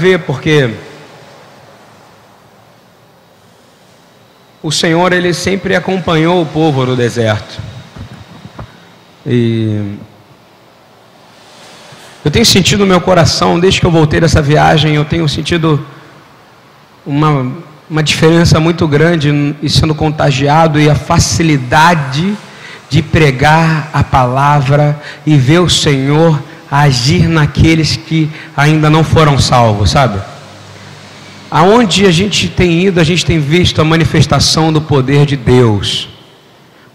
ver, porque o Senhor ele sempre acompanhou o povo no deserto. E eu tenho sentido no meu coração, desde que eu voltei dessa viagem, eu tenho sentido uma, uma diferença muito grande e sendo contagiado e a facilidade de pregar a palavra e ver o Senhor agir naqueles que ainda não foram salvos, sabe? Aonde a gente tem ido, a gente tem visto a manifestação do poder de Deus.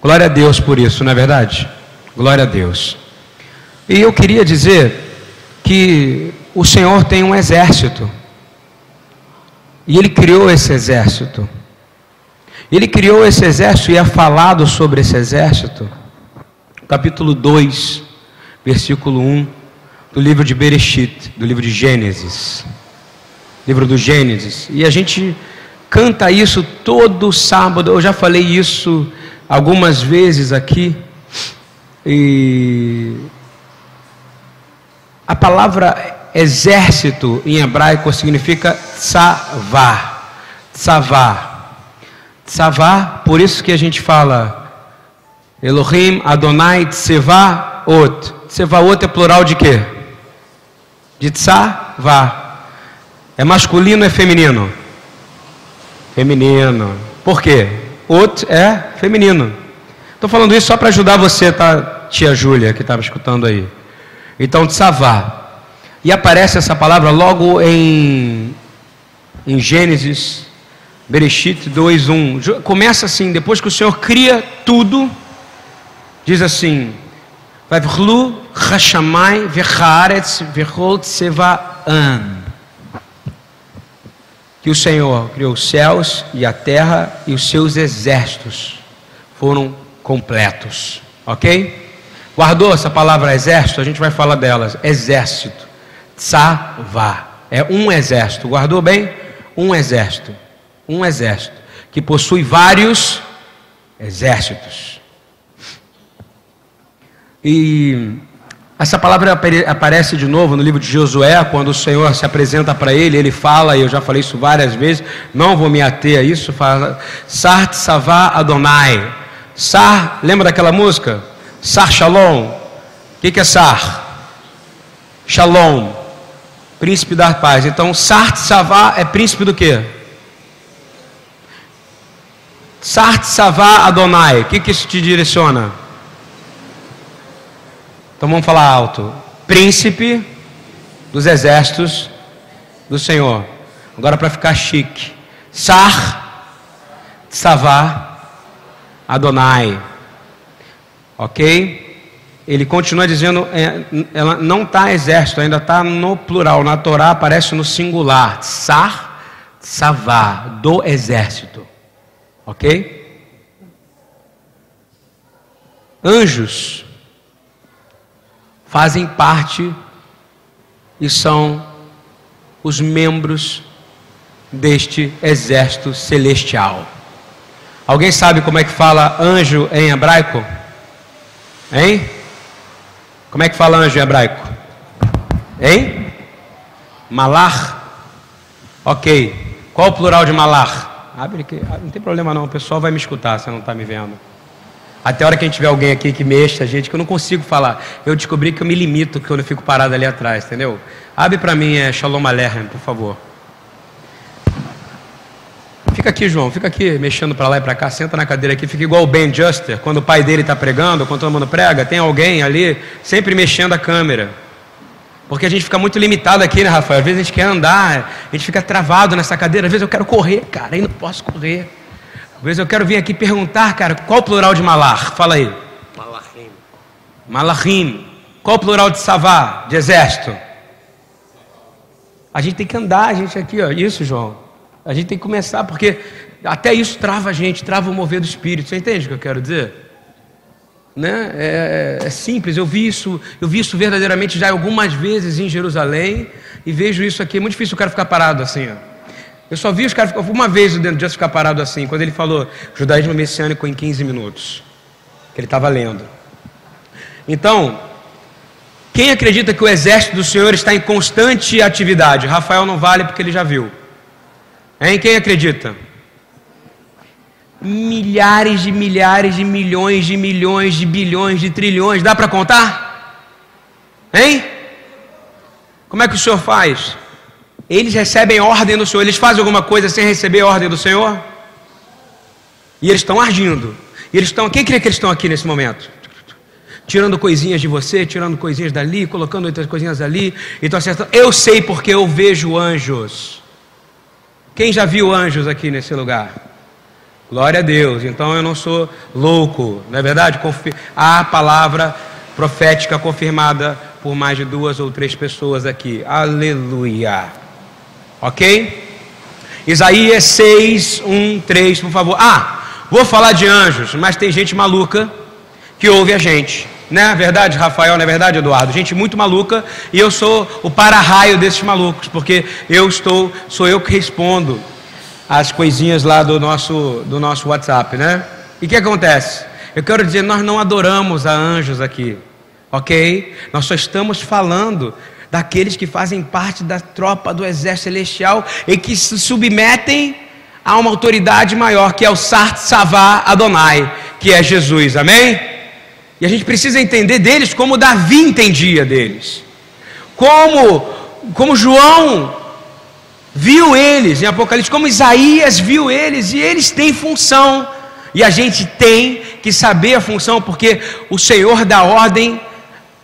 Glória a Deus por isso, não é verdade? Glória a Deus. E eu queria dizer que o Senhor tem um exército. E Ele criou esse exército. Ele criou esse exército e é falado sobre esse exército. Capítulo 2, versículo 1 do livro de Bereshit, do livro de Gênesis. Livro do Gênesis. E a gente canta isso todo sábado. Eu já falei isso algumas vezes aqui. E a palavra exército em hebraico significa tsavá. Tsavá. Tsavá, por isso que a gente fala Elohim Adonai Tsevaot. Tsevaot é plural de quê? De tsavá. É masculino ou é feminino? Feminino. Por quê? Ot é feminino. Estou falando isso só para ajudar você, tá, tia Júlia, que estava escutando aí. Então, tsavá. E aparece essa palavra logo em, em Gênesis, Bereshit 2:1. Começa assim, depois que o Senhor cria tudo, diz assim: Vavlu Hashamai v'chaaretz v'chol tsevaan. Que o Senhor criou os céus e a terra e os seus exércitos foram completos. OK? Guardou essa palavra exército? A gente vai falar delas. Exército. Tsavá. É um exército. Guardou bem? Um exército. Um exército. Que possui vários exércitos. E essa palavra aparece de novo no livro de Josué, quando o Senhor se apresenta para ele, ele fala, e eu já falei isso várias vezes, não vou me ater a isso, fala, Sart Savá Adonai. Sar, lembra daquela música? Sar Shalom. O que, que é Sar? Shalom. Príncipe da paz. Então, Sart Savá é príncipe do quê? Sart Savá Adonai. O que, que isso te direciona? Então vamos falar alto. Príncipe dos exércitos do Senhor. Agora para ficar chique. Sar Savá Adonai. Ok? Ele continua dizendo, é, ela não está exército, ainda está no plural. Na Torá aparece no singular. Sar, Savá, do exército. Ok? Anjos fazem parte e são os membros deste exército celestial. Alguém sabe como é que fala anjo em hebraico? Hein? Como é que fala anjo em hebraico? Hein? Malar? Ok. Qual o plural de malar? Abre aqui. Ah, não tem problema não, o pessoal vai me escutar, você não está me vendo. Até a hora que a gente tiver alguém aqui que mexa, gente, que eu não consigo falar. Eu descobri que eu me limito quando eu fico parado ali atrás, entendeu? Abre para mim, é Shalom Aleichem, por favor. Fica aqui, João, fica aqui mexendo para lá e para cá, senta na cadeira aqui, fica igual o Ben Juster, quando o pai dele está pregando, quando todo mundo prega, tem alguém ali sempre mexendo a câmera. Porque a gente fica muito limitado aqui, né, Rafael? Às vezes a gente quer andar, a gente fica travado nessa cadeira, às vezes eu quero correr, cara, aí não posso correr. Vezes eu quero vir aqui perguntar, cara, qual o plural de malar? Fala aí. Malachim. Malachim. Qual o plural de savá, de exército? A gente tem que andar, a gente aqui, ó. Isso, João. A gente tem que começar, porque até isso trava a gente, trava o mover do espírito. Você entende o que eu quero dizer? Né? É, é, é, simples, eu vi isso, eu vi isso verdadeiramente já algumas vezes em Jerusalém e vejo isso aqui. É muito difícil o cara ficar parado assim. Ó. Eu só vi os caras uma vez dentro de ficar parado assim, quando ele falou judaísmo messiânico em 15 minutos, que ele estava lendo. Então, Quem acredita que o exército do Senhor está em constante atividade? Rafael não vale porque ele já viu. Hein? Quem acredita? Milhares de milhares de milhões de milhões de bilhões de trilhões. Dá para contar? Hein? Como é que o Senhor faz? Eles recebem ordem do Senhor. Eles fazem alguma coisa sem receber ordem do Senhor? E eles estão agindo. E eles estão. Quem crê que eles estão aqui nesse momento? tirando coisinhas de você, tirando coisinhas dali, colocando outras coisinhas ali, e estou acertando. Eu sei porque eu vejo anjos. Quem já viu anjos aqui nesse lugar? Glória a Deus. Então eu não sou louco, não é verdade? Há palavra profética confirmada por mais de duas ou três pessoas aqui. Aleluia. Ok? Isaías 6, 1, 3, por favor. Ah, vou falar de anjos, mas tem gente maluca que ouve a gente. Não é verdade, Rafael? Não é verdade, Eduardo? Gente muito maluca e eu sou o para-raio desses malucos, porque eu estou, sou eu que respondo as coisinhas lá do nosso, do nosso WhatsApp, né? E o que acontece? Eu quero dizer, nós não adoramos a anjos aqui, ok? Nós só estamos falando daqueles que fazem parte da tropa do exército celestial e que se submetem a uma autoridade maior, que é o Sart Savá Adonai, que é Jesus, amém? E a gente precisa entender deles como Davi entendia deles. Como, como João viu eles em Apocalipse, como Isaías viu eles, e eles têm função. E a gente tem que saber a função, porque o Senhor dá ordem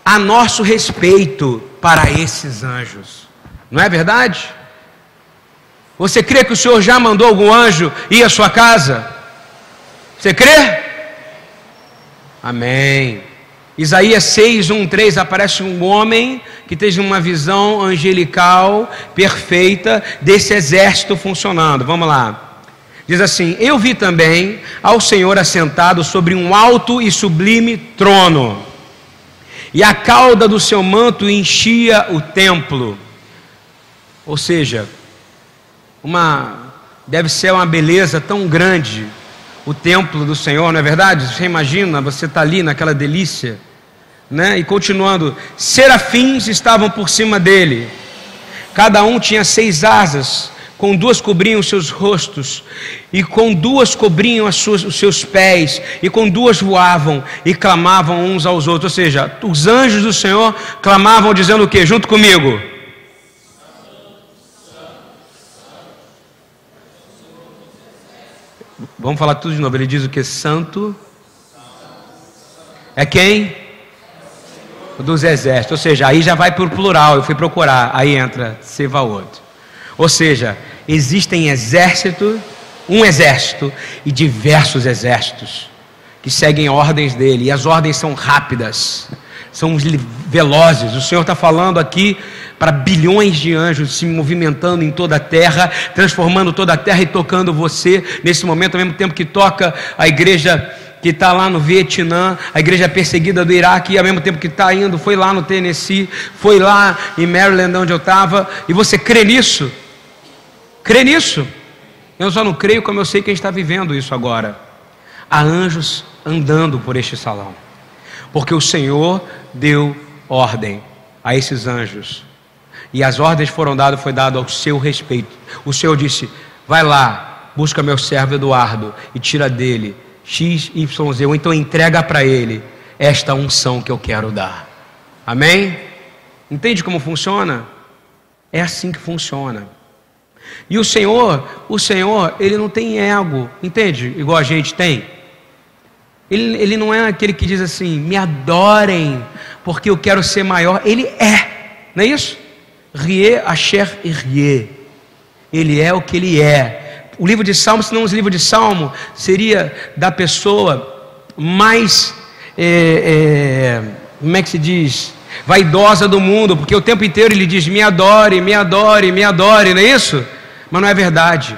a nosso respeito para esses anjos. Não é verdade? Você crê que o Senhor já mandou algum anjo ir à sua casa? Você crê? Amém. Isaías 6, 1, 3 aparece um homem que teve uma visão angelical perfeita desse exército funcionando. Vamos lá. Diz assim: Eu vi também ao Senhor assentado sobre um alto e sublime trono, e a cauda do seu manto enchia o templo. Ou seja, uma deve ser uma beleza tão grande o templo do Senhor, não é verdade? Você imagina, você está ali naquela delícia, né? E continuando, serafins estavam por cima dele, cada um tinha seis asas, com duas cobriam os seus rostos, e com duas cobriam suas, os seus pés, e com duas voavam e clamavam uns aos outros. Ou seja, os anjos do Senhor clamavam dizendo o que? Junto comigo. Vamos falar tudo de novo. Ele diz o que? Santo. É quem? Dos exércitos. Ou seja, aí já vai para o plural. Eu fui procurar. Aí entra Sevaot. Ou seja, existem exército, um exército e diversos exércitos que seguem ordens dele. E as ordens são rápidas, são velozes. O Senhor está falando aqui para bilhões de anjos se movimentando em toda a terra, transformando toda a terra e tocando você nesse momento, ao mesmo tempo que toca a igreja que está lá no Vietnã, a igreja perseguida do Iraque, e ao mesmo tempo que está indo, foi lá no Tennessee, foi lá em Maryland, onde eu estava, e você crê nisso? Crê nisso? Eu só não creio como eu sei que está vivendo isso agora. Há anjos andando por este salão, porque o Senhor deu ordem a esses anjos e as ordens foram dadas, foi dado ao seu respeito. O Senhor disse: Vai lá, busca meu servo Eduardo e tira dele X, Y, Z, ou então entrega para ele esta unção que eu quero dar. Amém? Entende como funciona? É assim que funciona. E o Senhor, o Senhor, ele não tem ego, entende? Igual a gente tem. Ele, ele não é aquele que diz assim, me adorem, porque eu quero ser maior. Ele é, não é isso? Rie, Asher e Rie. Ele é o que ele é. O livro de Salmo, se não o livro de Salmo, seria da pessoa mais, é, é, como é que se diz? Vaidosa do mundo, porque o tempo inteiro ele diz: me adore, me adore, me adore, não é isso? Mas não é verdade.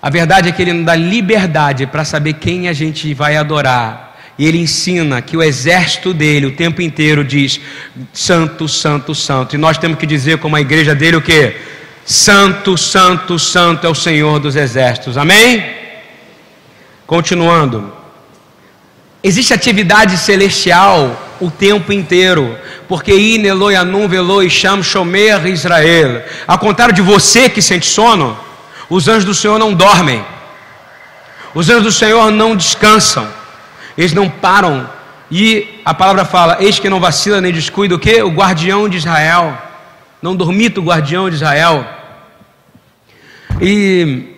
A verdade é que ele nos dá liberdade para saber quem a gente vai adorar e ele ensina que o exército dele o tempo inteiro diz: Santo, Santo, Santo. E nós temos que dizer, como a igreja dele, o que? Santo, Santo, Santo é o Senhor dos exércitos. Amém? Continuando. Existe atividade celestial o tempo inteiro, porque in Eloi anum veloi sham shomer Israel. Ao contrário de você que sente sono, os anjos do Senhor não dormem. Os anjos do Senhor não descansam. Eles não param. E a palavra fala: Eis que não vacila nem descuida o que? O guardião de Israel. Não dormita o guardião de Israel. E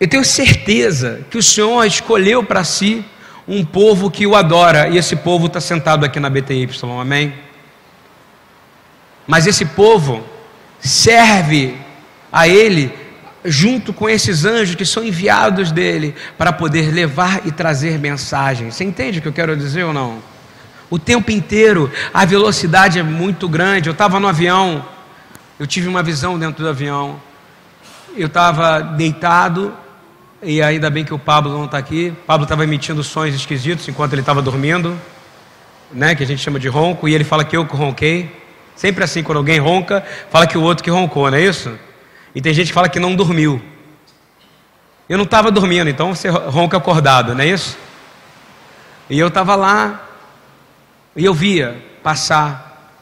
eu tenho certeza que o Senhor escolheu para si um povo que o adora, e esse povo está sentado aqui na BTY, amém? Mas esse povo serve a Ele junto com esses anjos que são enviados dele para poder levar e trazer mensagens. Você entende o que eu quero dizer ou não? O tempo inteiro, a velocidade é muito grande. Eu estava no avião, eu tive uma visão dentro do avião. Eu estava deitado, e ainda bem que o Pablo não está aqui. Pablo estava emitindo sons esquisitos enquanto ele estava dormindo, né, que a gente chama de ronco, e ele fala que eu que ronquei. Sempre assim, quando alguém ronca, fala que o outro que roncou, não é isso? E tem gente que fala que não dormiu. Eu não estava dormindo, então você ronca acordado, não é isso? E eu estava lá, e eu via passar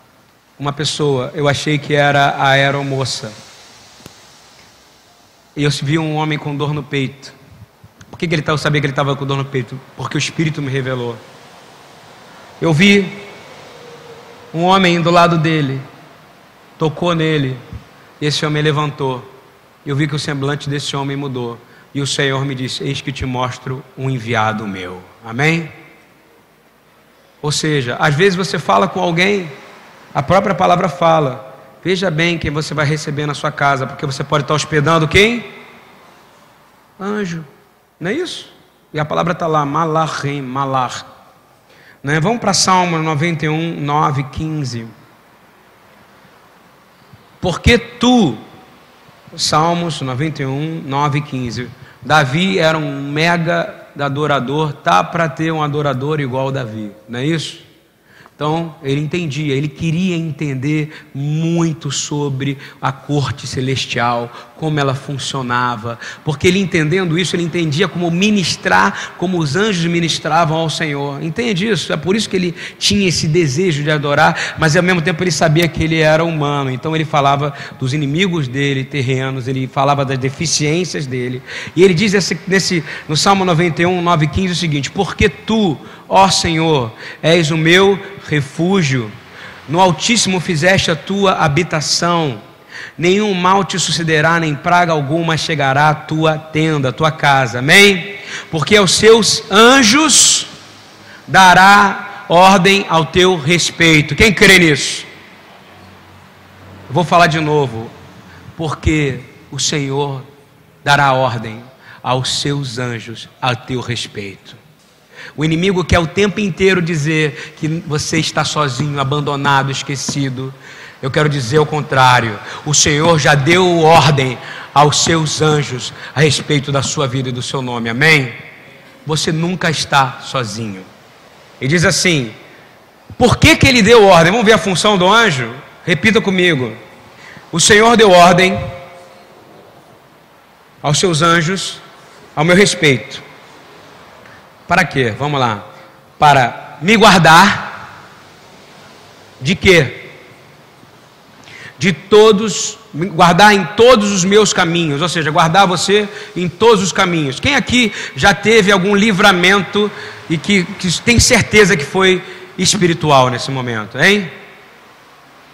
uma pessoa, eu achei que era a aeromoça. E eu vi um homem com dor no peito. Por que, que ele eu sabia que ele estava com dor no peito? Porque o Espírito me revelou. Eu vi um homem do lado dele, tocou nele, e esse homem levantou. Eu vi que o semblante desse homem mudou. E o Senhor me disse: Eis que te mostro um enviado meu. Amém? Ou seja, às vezes você fala com alguém, a própria palavra fala. Veja bem quem você vai receber na sua casa, porque você pode estar hospedando quem? Anjo. Não é isso? E a palavra está lá, malachim, malach. Né? Vamos para Salmo 91, 9, 15. Porque tu, Salmos 91, 9 e 15. Davi era um mega adorador, tá para ter um adorador igual Davi, não é isso? Então, ele entendia, ele queria entender muito sobre a corte celestial, como ela funcionava, porque ele entendendo isso, ele entendia como ministrar, como os anjos ministravam ao Senhor. Entende isso? É por isso que ele tinha esse desejo de adorar, mas ao mesmo tempo ele sabia que ele era humano. Então ele falava dos inimigos dele, terrenos, ele falava das deficiências dele. E ele diz nesse, nesse no Salmo 91, 9 e 15 o seguinte: Porque tu, ó Senhor, és o meu refúgio. No Altíssimo fizeste a tua habitação. Nenhum mal te sucederá, nem praga alguma chegará à tua tenda, à tua casa. Amém? Porque aos seus anjos dará ordem ao teu respeito. Quem crê nisso? vou falar de novo. Porque o Senhor dará ordem aos seus anjos a teu respeito. O inimigo quer o tempo inteiro dizer que você está sozinho, abandonado, esquecido. Eu quero dizer o contrário. O Senhor já deu ordem aos seus anjos a respeito da sua vida e do seu nome. Amém? Você nunca está sozinho. E diz assim: por que, que ele deu ordem? Vamos ver a função do anjo? Repita comigo. O Senhor deu ordem aos seus anjos ao meu respeito. Para quê? Vamos lá. Para me guardar de quê? De todos, guardar em todos os meus caminhos, ou seja, guardar você em todos os caminhos. Quem aqui já teve algum livramento e que, que tem certeza que foi espiritual nesse momento, hein?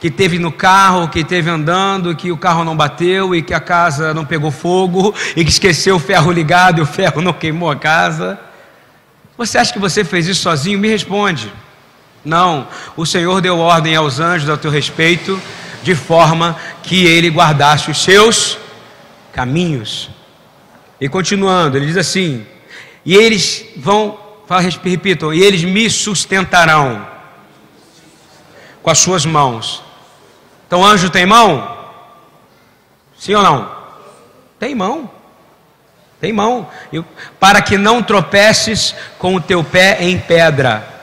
que teve no carro, que teve andando, que o carro não bateu e que a casa não pegou fogo e que esqueceu o ferro ligado e o ferro não queimou a casa. Você acha que você fez isso sozinho? Me responde. Não, o Senhor deu ordem aos anjos a teu respeito, de forma que ele guardasse os seus caminhos. E continuando, ele diz assim: E eles vão, repitam, e eles me sustentarão com as suas mãos. Então, anjo tem mão? Sim ou não? Tem mão. Tem mão. Para que não tropeces com o teu pé em pedra.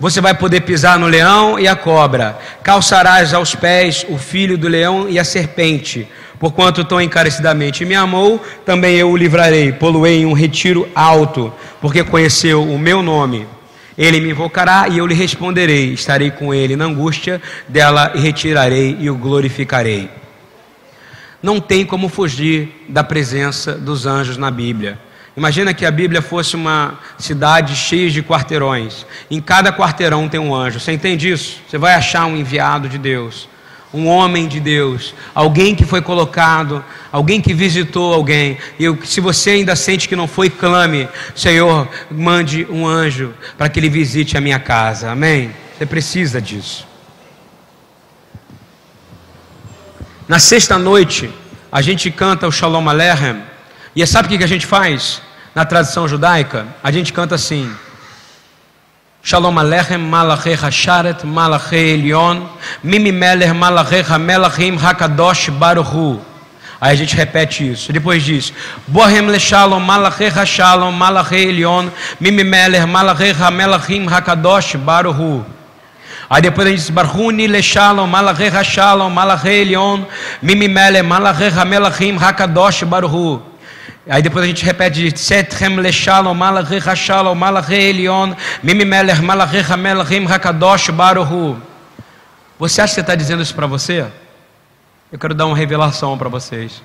Você vai poder pisar no leão e a cobra, calçarás aos pés o filho do leão e a serpente. Porquanto tão encarecidamente me amou, também eu o livrarei, poluei em um retiro alto, porque conheceu o meu nome. Ele me invocará e eu lhe responderei. Estarei com ele na angústia dela e retirarei e o glorificarei. Não tem como fugir da presença dos anjos na Bíblia. Imagina que a Bíblia fosse uma cidade cheia de quarteirões. Em cada quarteirão tem um anjo. Você entende isso? Você vai achar um enviado de Deus, um homem de Deus, alguém que foi colocado, alguém que visitou alguém. E se você ainda sente que não foi, clame: Senhor, mande um anjo para que ele visite a minha casa. Amém? Você precisa disso. Na sexta noite, a gente canta o Shalom Aleichem. E sabe o que a gente faz? Na tradição judaica, a gente canta assim: Shalom Alechem Malachecha Sharet Malachei Elion Mimi Meler Malachecha Melachim Hakadosh Baruchu. Aí a gente repete isso. Depois diz: Bohem Leshalom Malachecha Shalom Malachei Elion Mimi Meler Malachecha Melachim Hakadosh Baruchu. Aí depois a gente diz: Barhuni Leshalom Malachecha Shalom Malachei Elion Mimi Meler Malachecha Melachim Hakadosh Baruchu Aí depois a gente repete Setchem Leshalom Malachecha Shalom Malache Elion Mimi Melech Malachecha Melachim Hakadosh Baruhu Você acha que está dizendo isso para você? Eu quero dar uma revelação para vocês.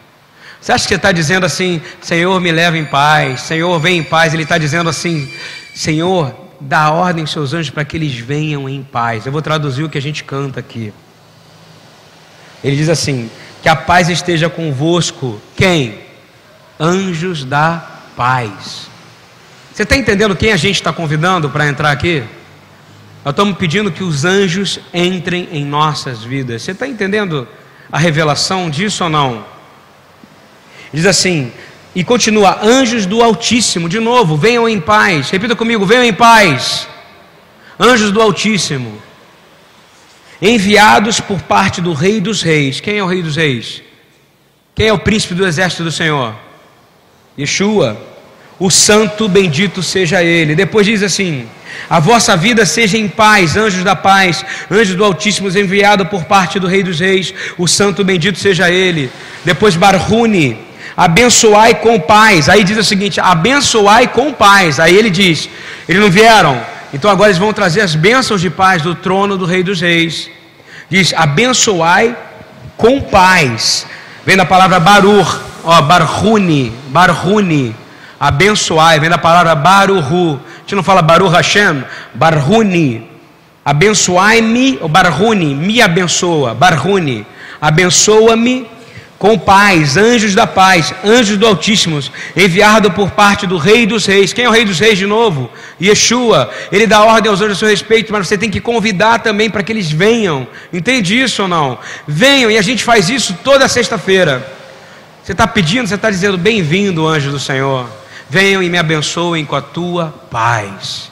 Você acha que está dizendo assim, Senhor, me leva em paz, Senhor, vem em paz? Ele está dizendo assim, Senhor, dá ordem aos seus anjos para que eles venham em paz. Eu vou traduzir o que a gente canta aqui. Ele diz assim: que a paz esteja convosco. Quem? Anjos da paz. Você está entendendo quem a gente está convidando para entrar aqui? Nós estamos pedindo que os anjos entrem em nossas vidas. Você está entendendo a revelação disso ou não? Diz assim, e continua: anjos do Altíssimo, de novo, venham em paz. Repita comigo: venham em paz. Anjos do Altíssimo, enviados por parte do Rei dos Reis. Quem é o Rei dos Reis? Quem é o príncipe do exército do Senhor? Yeshua, o santo bendito seja ele. Depois diz assim: A vossa vida seja em paz, anjos da paz, anjos do Altíssimo enviado por parte do Rei dos Reis, o santo bendito seja ele. Depois Barhuni, abençoai com paz. Aí diz o seguinte: abençoai com paz. Aí ele diz: eles não vieram, então agora eles vão trazer as bênçãos de paz do trono do Rei dos Reis. Diz: abençoai com paz. Vem da palavra Barur, ó, Barhuni, Barhuni, abençoai, vem da palavra Baruhu. A gente não fala Baru Hashem, Barhuni. Abençoai-me, ou Barhuni, me abençoa, Barhuni. Abençoa-me com paz, anjos da paz, anjos do Altíssimo, enviado por parte do Rei dos Reis. Quem é o Rei dos Reis de novo? Yeshua. Ele dá ordem aos anjos a seu respeito, mas você tem que convidar também para que eles venham. Entende isso ou não? Venham, e a gente faz isso toda sexta-feira. Você está pedindo, você está dizendo: Bem-vindo, anjo do Senhor. Venham e me abençoem com a tua paz.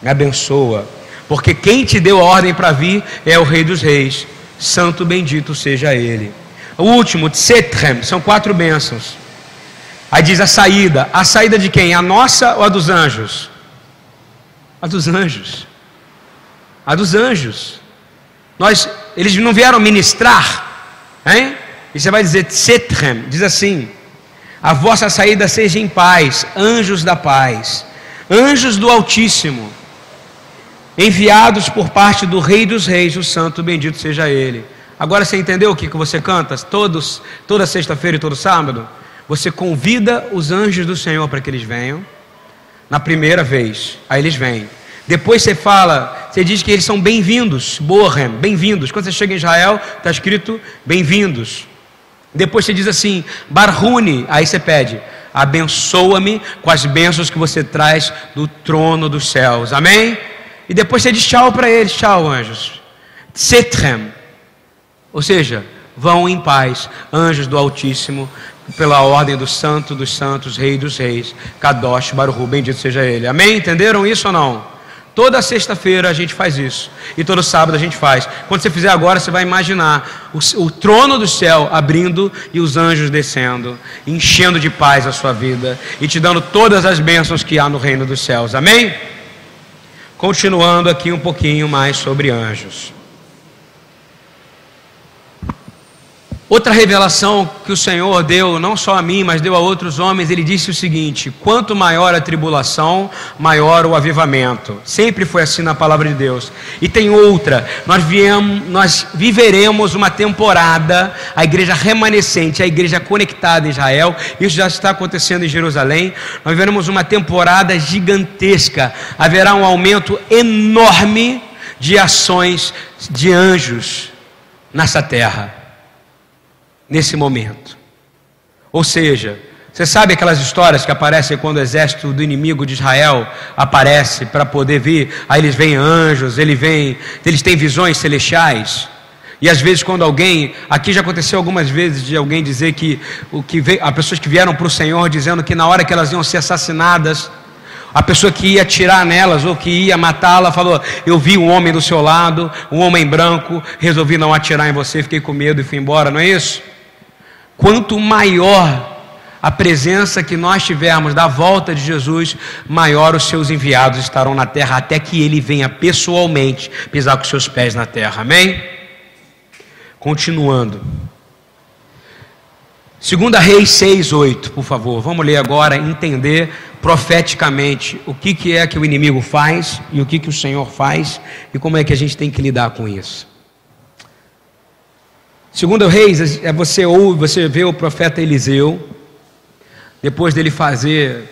Me abençoa, porque quem te deu a ordem para vir é o Rei dos Reis. Santo bendito seja Ele. O último, Tsetrem, são quatro bênçãos. Aí diz a saída. A saída de quem? A nossa ou a dos anjos? A dos anjos. A dos anjos. Nós, eles não vieram ministrar, hein? E você vai dizer, Tsetrem, diz assim: A vossa saída seja em paz, anjos da paz, anjos do Altíssimo, enviados por parte do Rei dos Reis, o Santo, bendito seja Ele. Agora você entendeu o que, que você canta? Todos, toda sexta-feira e todo sábado? Você convida os anjos do Senhor para que eles venham. Na primeira vez, aí eles vêm. Depois você fala, você diz que eles são bem-vindos, Bohem, bem-vindos. Quando você chega em Israel, está escrito bem-vindos. Depois você diz assim, Barhuni, aí você pede, abençoa-me com as bênçãos que você traz do trono dos céus, amém? E depois você diz tchau para eles, tchau anjos, Tsetrem, ou seja, vão em paz, anjos do Altíssimo, pela ordem do Santo dos Santos, Rei dos Reis, Kadosh Baruhu, bendito seja Ele, amém? Entenderam isso ou não? Toda sexta-feira a gente faz isso. E todo sábado a gente faz. Quando você fizer agora, você vai imaginar o, o, trono do céu abrindo e os anjos descendo, enchendo de paz a sua vida e te dando todas as bênçãos que há no reino dos céus. Amém? Continuando aqui um pouquinho mais sobre anjos. Outra revelação que o Senhor deu, não só a mim, mas deu a outros homens, ele disse o seguinte: quanto maior a tribulação, maior o avivamento. Sempre foi assim na palavra de Deus. E tem outra: nós, viemos, nós viveremos uma temporada, a igreja remanescente, a igreja conectada em Israel, isso já está acontecendo em Jerusalém. Nós viveremos uma temporada gigantesca, haverá um aumento enorme de ações de anjos nessa terra nesse momento. Ou seja, você sabe aquelas histórias que aparecem quando o exército do inimigo de Israel aparece para poder vir? Aí eles veem anjos, eles vêm, eles têm visões celestiais. E às vezes quando alguém, aqui já aconteceu algumas vezes de alguém dizer que o que veio, há pessoas que vieram para o Senhor dizendo que na hora que elas iam ser assassinadas, a pessoa que ia atirar nelas ou que ia matá-la falou: Eu vi um homem do seu lado, um homem branco, resolvi não atirar em você, fiquei com medo e fui embora, não é isso? Quanto maior a presença que nós tivermos da volta de Jesus, maior os seus enviados estarão na terra, até que ele venha pessoalmente pisar com seus pés na terra. Amém? Continuando. Segunda Reis 6, 8, por favor. Vamos ler agora, entender profeticamente o que, que é que o inimigo faz e o que, que o Senhor faz e como é que a gente tem que lidar com isso. Segundo Reis, é você ouve, você vê o profeta Eliseu, depois dele fazer,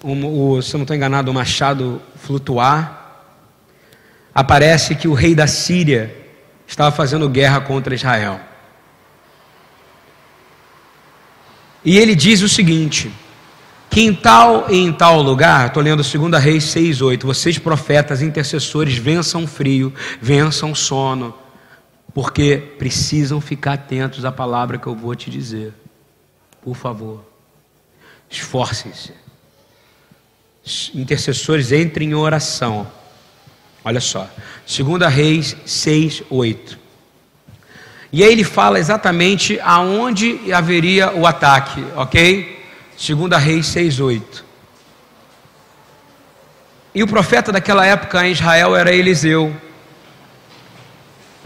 o, se eu não estou enganado, o machado flutuar, aparece que o rei da Síria estava fazendo guerra contra Israel. E ele diz o seguinte: que em tal e em tal lugar, estou lendo 2 Reis 6, 8, vocês profetas, intercessores, vençam frio, vençam sono porque precisam ficar atentos à palavra que eu vou te dizer. Por favor, esforcem-se. Intercessores, entrem em oração. Olha só, 2 Reis 6, 8. E aí ele fala exatamente aonde haveria o ataque, ok? 2 Reis 6, 8. E o profeta daquela época em Israel era Eliseu.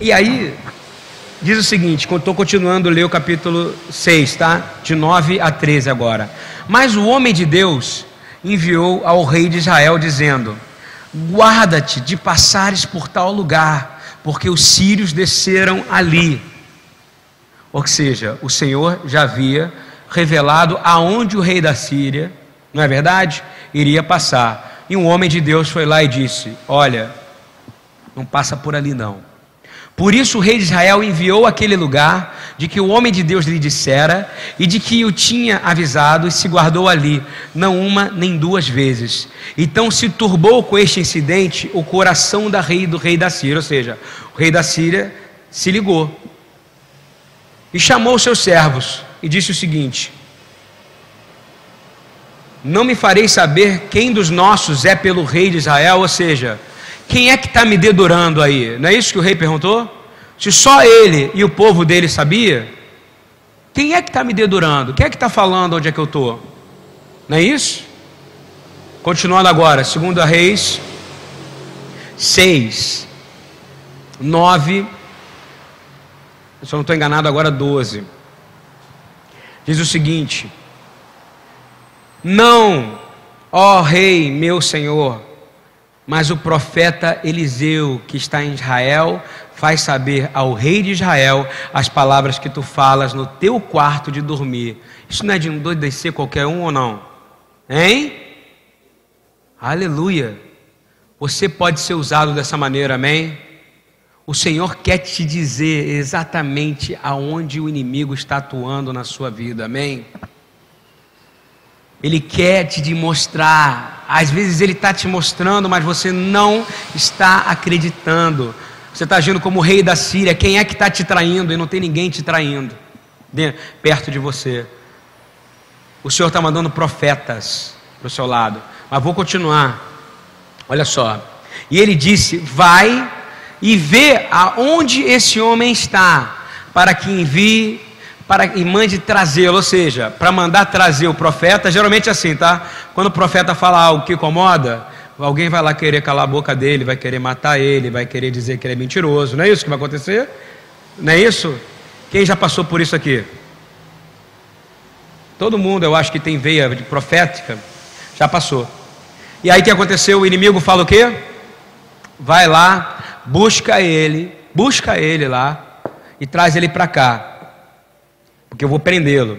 E aí, diz o seguinte, estou continuando a ler o capítulo 6, tá? De 9 a 13 agora. Mas o homem de Deus enviou ao rei de Israel, dizendo: Guarda-te de passares por tal lugar, porque os sírios desceram ali. Ou seja, o Senhor já havia revelado aonde o rei da Síria, não é verdade? Iria passar. E um homem de Deus foi lá e disse: Olha, não passa por ali não. Por isso o rei de Israel enviou aquele lugar de que o homem de Deus lhe dissera e de que o tinha avisado e se guardou ali, não uma nem duas vezes. Então se turbou com este incidente o coração da rei do rei da Síria, ou seja, o rei da Síria se ligou e chamou seus servos e disse o seguinte: Não me farei saber quem dos nossos é pelo rei de Israel, ou seja, quem é que está me dedurando aí? Não é isso que o rei perguntou? Se só ele e o povo dele sabia, quem é que está me dedurando? Quem é que está falando onde é que eu estou? Não é isso? Continuando agora, 2 Reis 6, 9, se eu não estou enganado agora, 12. Diz o seguinte: Não, ó Rei, meu Senhor, mas o profeta Eliseu, que está em Israel, faz saber ao rei de Israel as palavras que tu falas no teu quarto de dormir. Isso não é de um doido descer qualquer um ou não? Hein? Aleluia. Você pode ser usado dessa maneira, amém? O Senhor quer te dizer exatamente aonde o inimigo está atuando na sua vida, amém? Ele quer te demonstrar. Às vezes ele está te mostrando, mas você não está acreditando. Você está agindo como o rei da Síria. Quem é que está te traindo? E não tem ninguém te traindo perto de você. O Senhor está mandando profetas para o seu lado. Mas vou continuar. Olha só. E ele disse: Vai e vê aonde esse homem está, para que envie para e mande trazê-lo, ou seja, para mandar trazer o profeta, geralmente é assim, tá? Quando o profeta fala algo que incomoda, alguém vai lá querer calar a boca dele, vai querer matar ele, vai querer dizer que ele é mentiroso. Não é isso que vai acontecer? Não é isso? Quem já passou por isso aqui? Todo mundo, eu acho que tem veia profética, já passou. E aí o que aconteceu? O inimigo fala o quê? Vai lá, busca ele, busca ele lá e traz ele para cá, porque eu vou prendê-lo.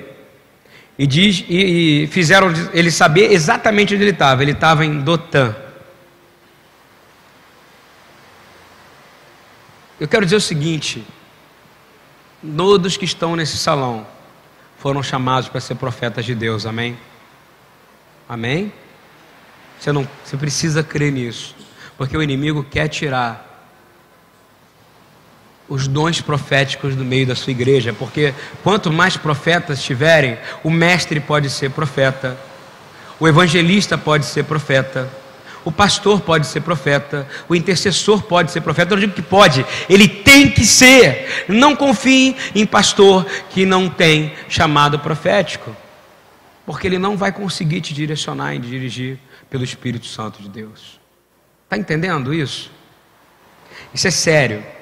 E, diz, e, e fizeram ele saber exatamente onde ele estava. Ele estava em Dotã. Eu quero dizer o seguinte: todos que estão nesse salão foram chamados para ser profetas de Deus, amém? Amém? Você, não, você precisa crer nisso, porque o inimigo quer tirar os dons proféticos do meio da sua igreja, porque quanto mais profetas tiverem, o mestre pode ser profeta, o evangelista pode ser profeta, o pastor pode ser profeta, o intercessor pode ser profeta. Eu digo que pode, ele tem que ser. Não confie em pastor que não tem chamado profético, porque ele não vai conseguir te direcionar e dirigir pelo Espírito Santo de Deus. Está entendendo isso? Isso é sério.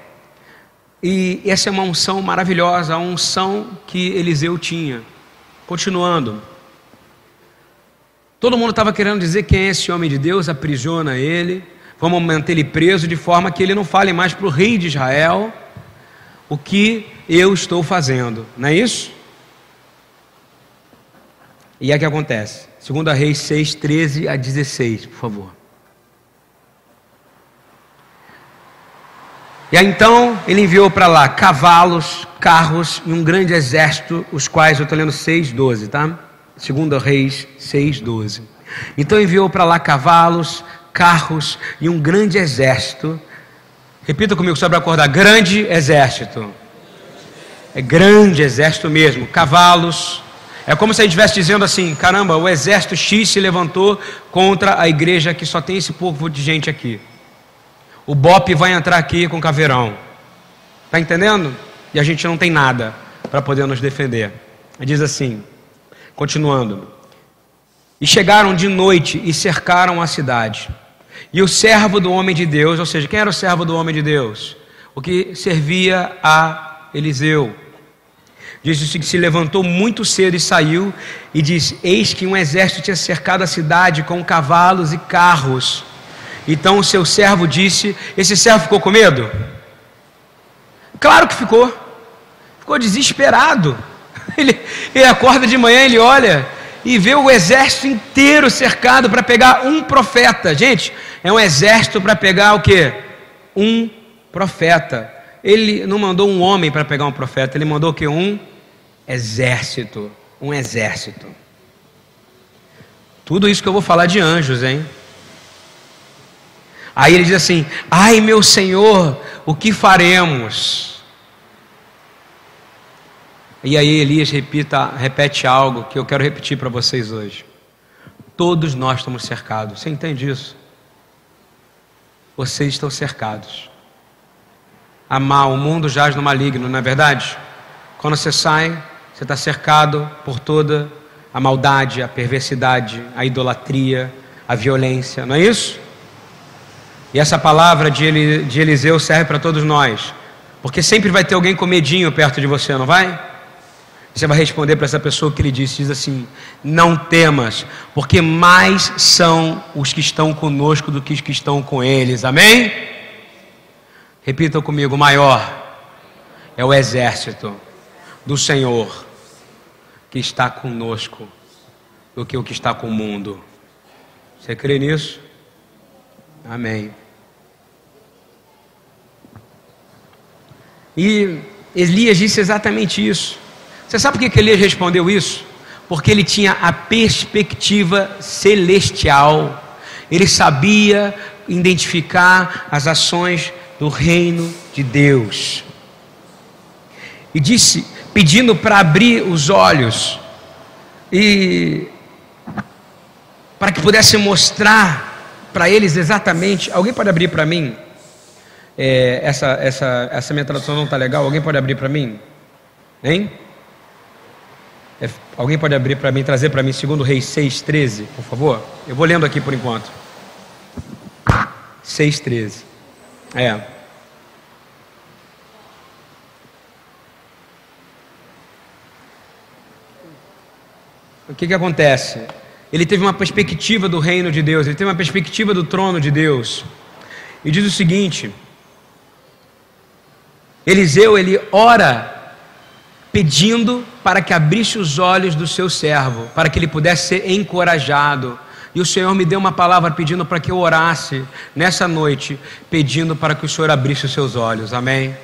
E essa é uma unção maravilhosa, a unção que Eliseu tinha. Continuando. Todo mundo estava querendo dizer quem é esse homem de Deus, aprisiona ele, vamos manter ele preso de forma que ele não fale mais para o rei de Israel o que eu estou fazendo, não é isso? E é que acontece. 2 Reis 6, 13 a 16, por favor. E aí então ele enviou para lá cavalos, carros e um grande exército, os quais eu estou lendo 6, 12, tá? Segundo Reis 6:12. Então enviou para lá cavalos, carros e um grande exército. Repita comigo sobre acordar, grande exército. É grande exército mesmo, cavalos. É como se gente estivesse dizendo assim: caramba, o exército X se levantou contra a igreja que só tem esse povo de gente aqui. O BOP vai entrar aqui com caveirão. Está entendendo? E a gente não tem nada para poder nos defender. Diz assim: Continuando. E chegaram de noite e cercaram a cidade. E o servo do homem de Deus, ou seja, quem era o servo do homem de Deus? O que servia a Eliseu. Diz que se levantou muito cedo e saiu, e disse: Eis que um exército tinha cercado a cidade com cavalos e carros. Então o seu servo disse: Esse servo ficou com medo? Claro que ficou, ficou desesperado. Ele, ele acorda de manhã, ele olha e vê o exército inteiro cercado para pegar um profeta. Gente, é um exército para pegar o que? Um profeta. Ele não mandou um homem para pegar um profeta, ele mandou que? Um exército. Um exército. Tudo isso que eu vou falar de anjos, hein? Aí ele diz assim: Ai meu Senhor, o que faremos? E aí Elias repita, repete algo que eu quero repetir para vocês hoje. Todos nós estamos cercados. Você entende isso? Vocês estão cercados. Amar o mundo jaz no maligno, não é verdade? Quando você sai, você está cercado por toda a maldade, a perversidade, a idolatria, a violência, não é isso? E essa palavra de Eliseu serve para todos nós, porque sempre vai ter alguém com medinho perto de você, não vai? Você vai responder para essa pessoa que ele disse, diz assim: Não temas, porque mais são os que estão conosco do que os que estão com eles. Amém? Repitam comigo: maior é o exército do Senhor que está conosco do que o que está com o mundo. Você crê nisso? Amém. E Elias disse exatamente isso. Você sabe por que Elias respondeu isso? Porque ele tinha a perspectiva celestial, ele sabia identificar as ações do reino de Deus. E disse, pedindo para abrir os olhos e para que pudesse mostrar para eles exatamente. Alguém pode abrir para mim? É, essa, essa, essa minha tradução não está legal. Alguém pode abrir para mim? Hein? É, alguém pode abrir para mim, trazer para mim, segundo Reis 6,13, por favor? Eu vou lendo aqui por enquanto. 6,13. É. O que, que acontece? Ele teve uma perspectiva do reino de Deus, ele teve uma perspectiva do trono de Deus. E diz o seguinte: Eliseu ele ora pedindo para que abrisse os olhos do seu servo, para que ele pudesse ser encorajado. E o Senhor me deu uma palavra pedindo para que eu orasse nessa noite, pedindo para que o Senhor abrisse os seus olhos. Amém?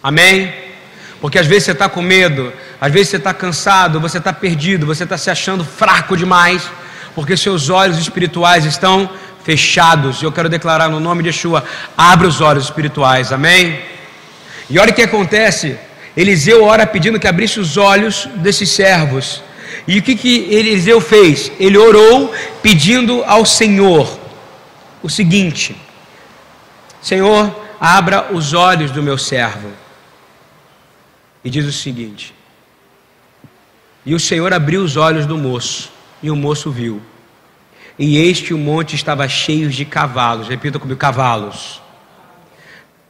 Amém? Porque às vezes você está com medo, às vezes você está cansado, você está perdido, você está se achando fraco demais, porque seus olhos espirituais estão fechados. Eu quero declarar no nome de Yeshua: abre os olhos espirituais. Amém? E olha o que acontece. Eliseu ora pedindo que abrisse os olhos desses servos. E o que, que Eliseu fez? Ele orou pedindo ao Senhor o seguinte: Senhor, abra os olhos do meu servo. E diz o seguinte: E o Senhor abriu os olhos do moço, e o moço viu. E este o monte estava cheio de cavalos, repita comigo: cavalos,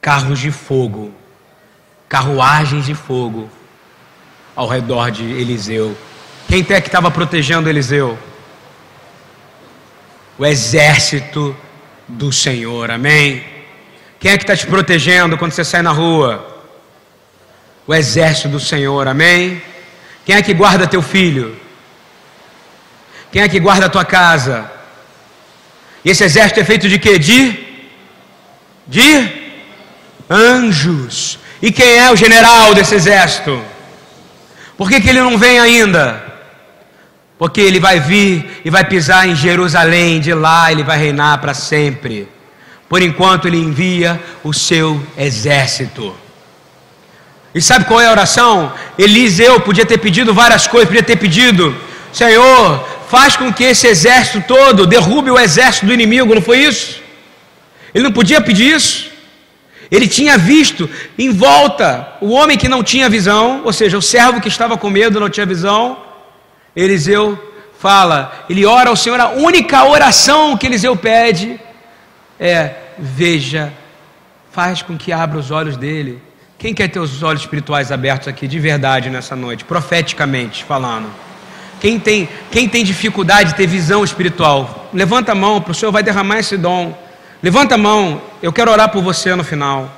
carros de fogo carruagens de fogo ao redor de Eliseu. Quem é que estava protegendo Eliseu? O exército do Senhor, amém? Quem é que está te protegendo quando você sai na rua? O exército do Senhor, amém? Quem é que guarda teu filho? Quem é que guarda a tua casa? E esse exército é feito de quê? De? De anjos. E quem é o general desse exército? Por que, que ele não vem ainda? Porque ele vai vir e vai pisar em Jerusalém, de lá ele vai reinar para sempre. Por enquanto ele envia o seu exército. E sabe qual é a oração? Eliseu podia ter pedido várias coisas, podia ter pedido: Senhor, faz com que esse exército todo derrube o exército do inimigo, não foi isso? Ele não podia pedir isso? Ele tinha visto em volta o homem que não tinha visão, ou seja, o servo que estava com medo não tinha visão. Eliseu fala, ele ora ao Senhor, a única oração que Eliseu pede é: veja, faz com que abra os olhos dele. Quem quer ter os olhos espirituais abertos aqui de verdade nessa noite, profeticamente falando? Quem tem, quem tem dificuldade de ter visão espiritual, levanta a mão, o Senhor vai derramar esse dom. Levanta a mão, eu quero orar por você no final.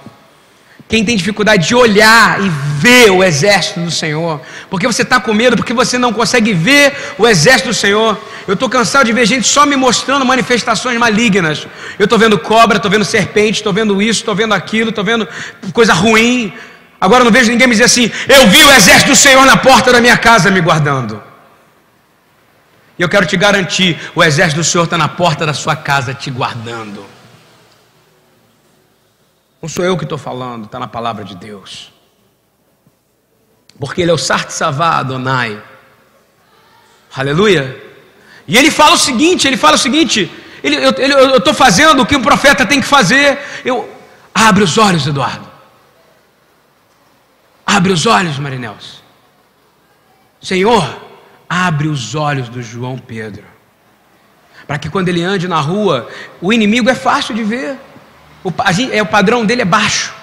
Quem tem dificuldade de olhar e ver o exército do Senhor, porque você está com medo, porque você não consegue ver o exército do Senhor. Eu estou cansado de ver gente só me mostrando manifestações malignas. Eu estou vendo cobra, estou vendo serpente, estou vendo isso, estou vendo aquilo, estou vendo coisa ruim. Agora não vejo ninguém me dizer assim: eu vi o exército do Senhor na porta da minha casa me guardando. E eu quero te garantir: o exército do Senhor está na porta da sua casa te guardando. Não sou eu que estou falando, está na palavra de Deus. Porque ele é o Sartsavá Adonai. Aleluia. E ele fala o seguinte: ele fala o seguinte, ele, eu estou fazendo o que um profeta tem que fazer. Eu abre os olhos, Eduardo. Abre os olhos, Marinels. Senhor, abre os olhos do João Pedro. Para que quando ele ande na rua, o inimigo é fácil de ver. O, gente, é, o padrão dele é baixo,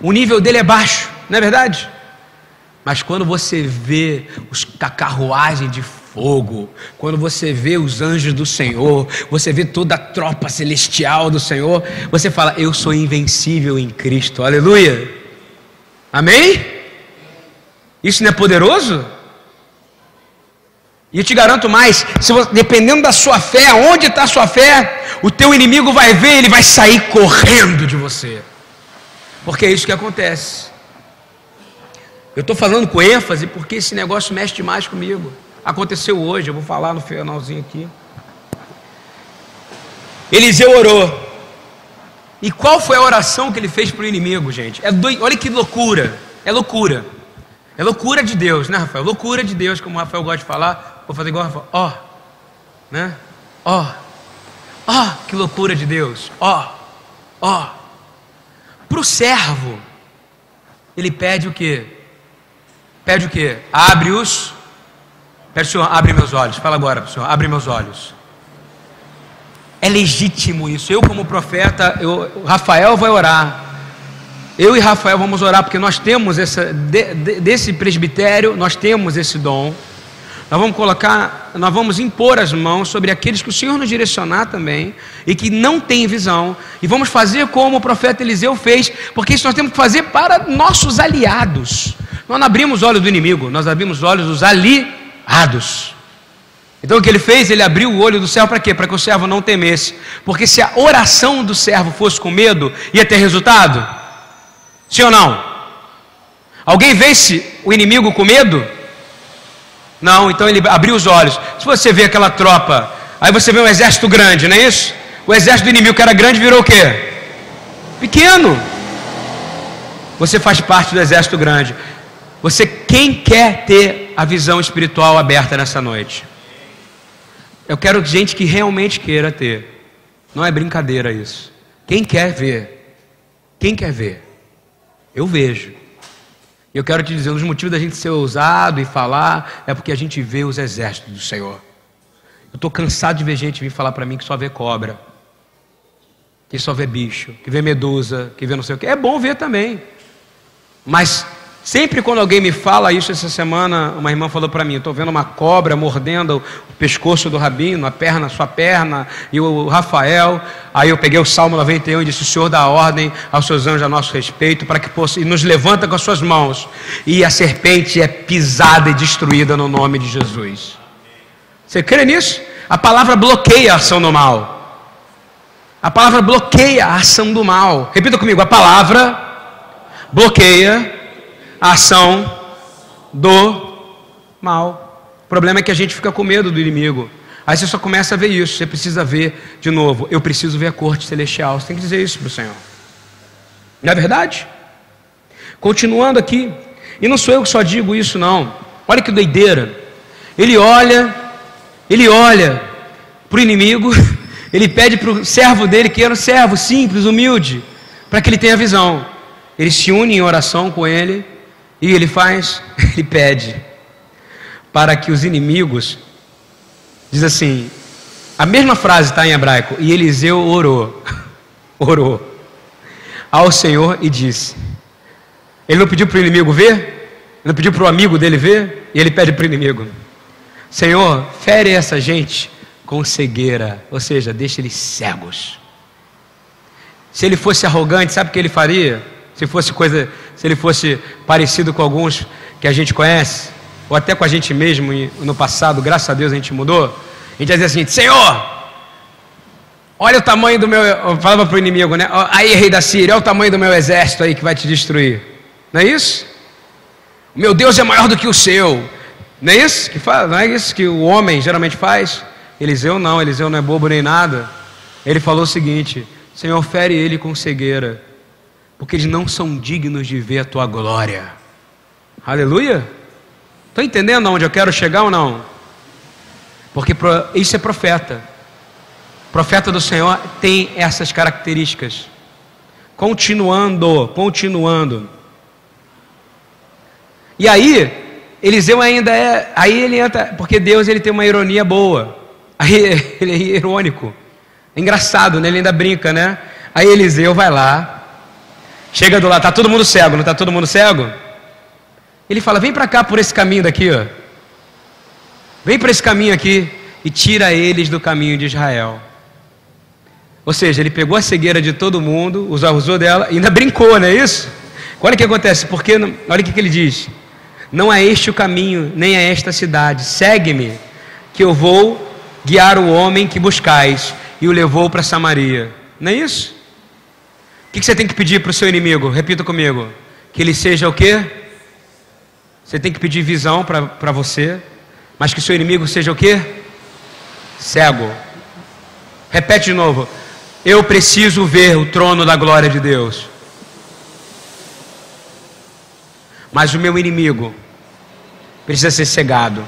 o nível dele é baixo, não é verdade? Mas quando você vê os, a carruagem de fogo, quando você vê os anjos do Senhor, você vê toda a tropa celestial do Senhor, você fala: Eu sou invencível em Cristo, aleluia. Amém? Isso não é poderoso? E eu te garanto mais, você, dependendo da sua fé, onde está a sua fé, o teu inimigo vai ver, ele vai sair correndo de você. Porque é isso que acontece. Eu estou falando com ênfase porque esse negócio mexe demais comigo. Aconteceu hoje, eu vou falar no finalzinho aqui. Eliseu orou. E qual foi a oração que ele fez para o inimigo, gente? É do... Olha que loucura. É loucura. É loucura de Deus, né, Rafael? Loucura de Deus, como o Rafael gosta de falar. Vou fazer igual. Ó, né? Ó, Ó, que loucura de Deus. Ó, ó. Para o servo, ele pede o quê? Pede o quê? Abre os. Pede, Senhor, abre meus olhos. Fala agora, Senhor, abre meus olhos. É legítimo isso. Eu, como profeta, eu, Rafael vai orar. Eu e Rafael vamos orar porque nós temos essa, de, de, desse presbitério, nós temos esse dom. Nós vamos colocar, nós vamos impor as mãos sobre aqueles que o Senhor nos direcionar também e que não têm visão, e vamos fazer como o profeta Eliseu fez, porque isso nós temos que fazer para nossos aliados. Nós não abrimos olhos do inimigo, nós abrimos olhos dos aliados. Então o que ele fez? Ele abriu o olho do servo para quê? Para que o servo não temesse. Porque se a oração do servo fosse com medo, ia ter resultado? Sim ou não? Alguém vence o inimigo com medo? Não, então ele abriu os olhos. Se você vê aquela tropa, aí você vê um exército grande, não é isso? O exército do inimigo que era grande virou o quê? Pequeno. Você faz parte do exército grande. Você quem quer ter a visão espiritual aberta nessa noite? Eu quero gente que realmente queira ter. Não é brincadeira isso. Quem quer ver? Quem quer ver? Eu vejo. Eu quero te dizer, um dos motivos da gente ser ousado e falar é porque a gente vê os exércitos do Senhor. Eu estou cansado de ver gente vir falar para mim que só vê cobra, que só vê bicho, que vê medusa, que vê não sei o que. É bom ver também. Mas Sempre quando alguém me fala isso essa semana, uma irmã falou para mim: estou vendo uma cobra mordendo o pescoço do rabino, a perna, sua perna, e o Rafael. Aí eu peguei o Salmo 91 e disse: Senhor dá ordem aos seus anjos a nosso respeito, para que possa, e nos levanta com as suas mãos, e a serpente é pisada e destruída no nome de Jesus. Você crê nisso? A palavra bloqueia a ação do mal. A palavra bloqueia a ação do mal. Repita comigo: a palavra bloqueia a ação do mal. O problema é que a gente fica com medo do inimigo. Aí você só começa a ver isso. Você precisa ver de novo. Eu preciso ver a corte celestial. Você tem que dizer isso para o Senhor. Não é verdade? Continuando aqui. E não sou eu que só digo isso, não. Olha que doideira. Ele olha, ele olha para o inimigo, ele pede para o servo dele, que era um servo simples, humilde, para que ele tenha visão. Ele se une em oração com ele e ele faz, ele pede para que os inimigos, diz assim, a mesma frase está em hebraico, e Eliseu orou, orou ao Senhor e disse: Ele não pediu para o inimigo ver, ele não pediu para o amigo dele ver, e ele pede para o inimigo: Senhor, fere essa gente com cegueira, ou seja, deixa eles cegos. Se ele fosse arrogante, sabe o que ele faria? Se fosse coisa, se ele fosse parecido com alguns que a gente conhece, ou até com a gente mesmo no passado, graças a Deus a gente mudou, a gente ia dizer assim: Senhor, olha o tamanho do meu. Eu falava para o inimigo, né? Aí, rei da Síria, olha o tamanho do meu exército aí que vai te destruir. Não é isso? O meu Deus é maior do que o seu. Não é isso que faz? Não é isso que o homem geralmente faz? Eliseu não, Eliseu não é bobo nem nada. Ele falou o seguinte: Senhor, fere ele com cegueira porque eles não são dignos de ver a tua glória. Aleluia? Estão entendendo aonde eu quero chegar ou não? Porque isso é profeta. Profeta do Senhor tem essas características. Continuando, continuando. E aí, Eliseu ainda é. Aí ele entra. Porque Deus ele tem uma ironia boa. Aí ele é irônico. É engraçado, né? Ele ainda brinca, né? Aí Eliseu vai lá, Chega do lado, tá todo mundo cego, não tá todo mundo cego? Ele fala: "Vem para cá por esse caminho daqui, ó. Vem para esse caminho aqui e tira eles do caminho de Israel." Ou seja, ele pegou a cegueira de todo mundo, usou, dela e ainda brincou, não é isso? Olha o que acontece, porque olha o que ele diz: Não é este o caminho, nem é esta cidade. Segue-me, que eu vou guiar o homem que buscais. E o levou para Samaria. Não é isso? Que, você tem que pedir para o seu inimigo? Repita comigo. Que ele seja o quê? Você tem que pedir visão para você, mas que seu inimigo seja o quê? Cego. Repete de novo. Eu preciso ver o trono da glória de Deus. Mas o meu inimigo precisa ser cegado.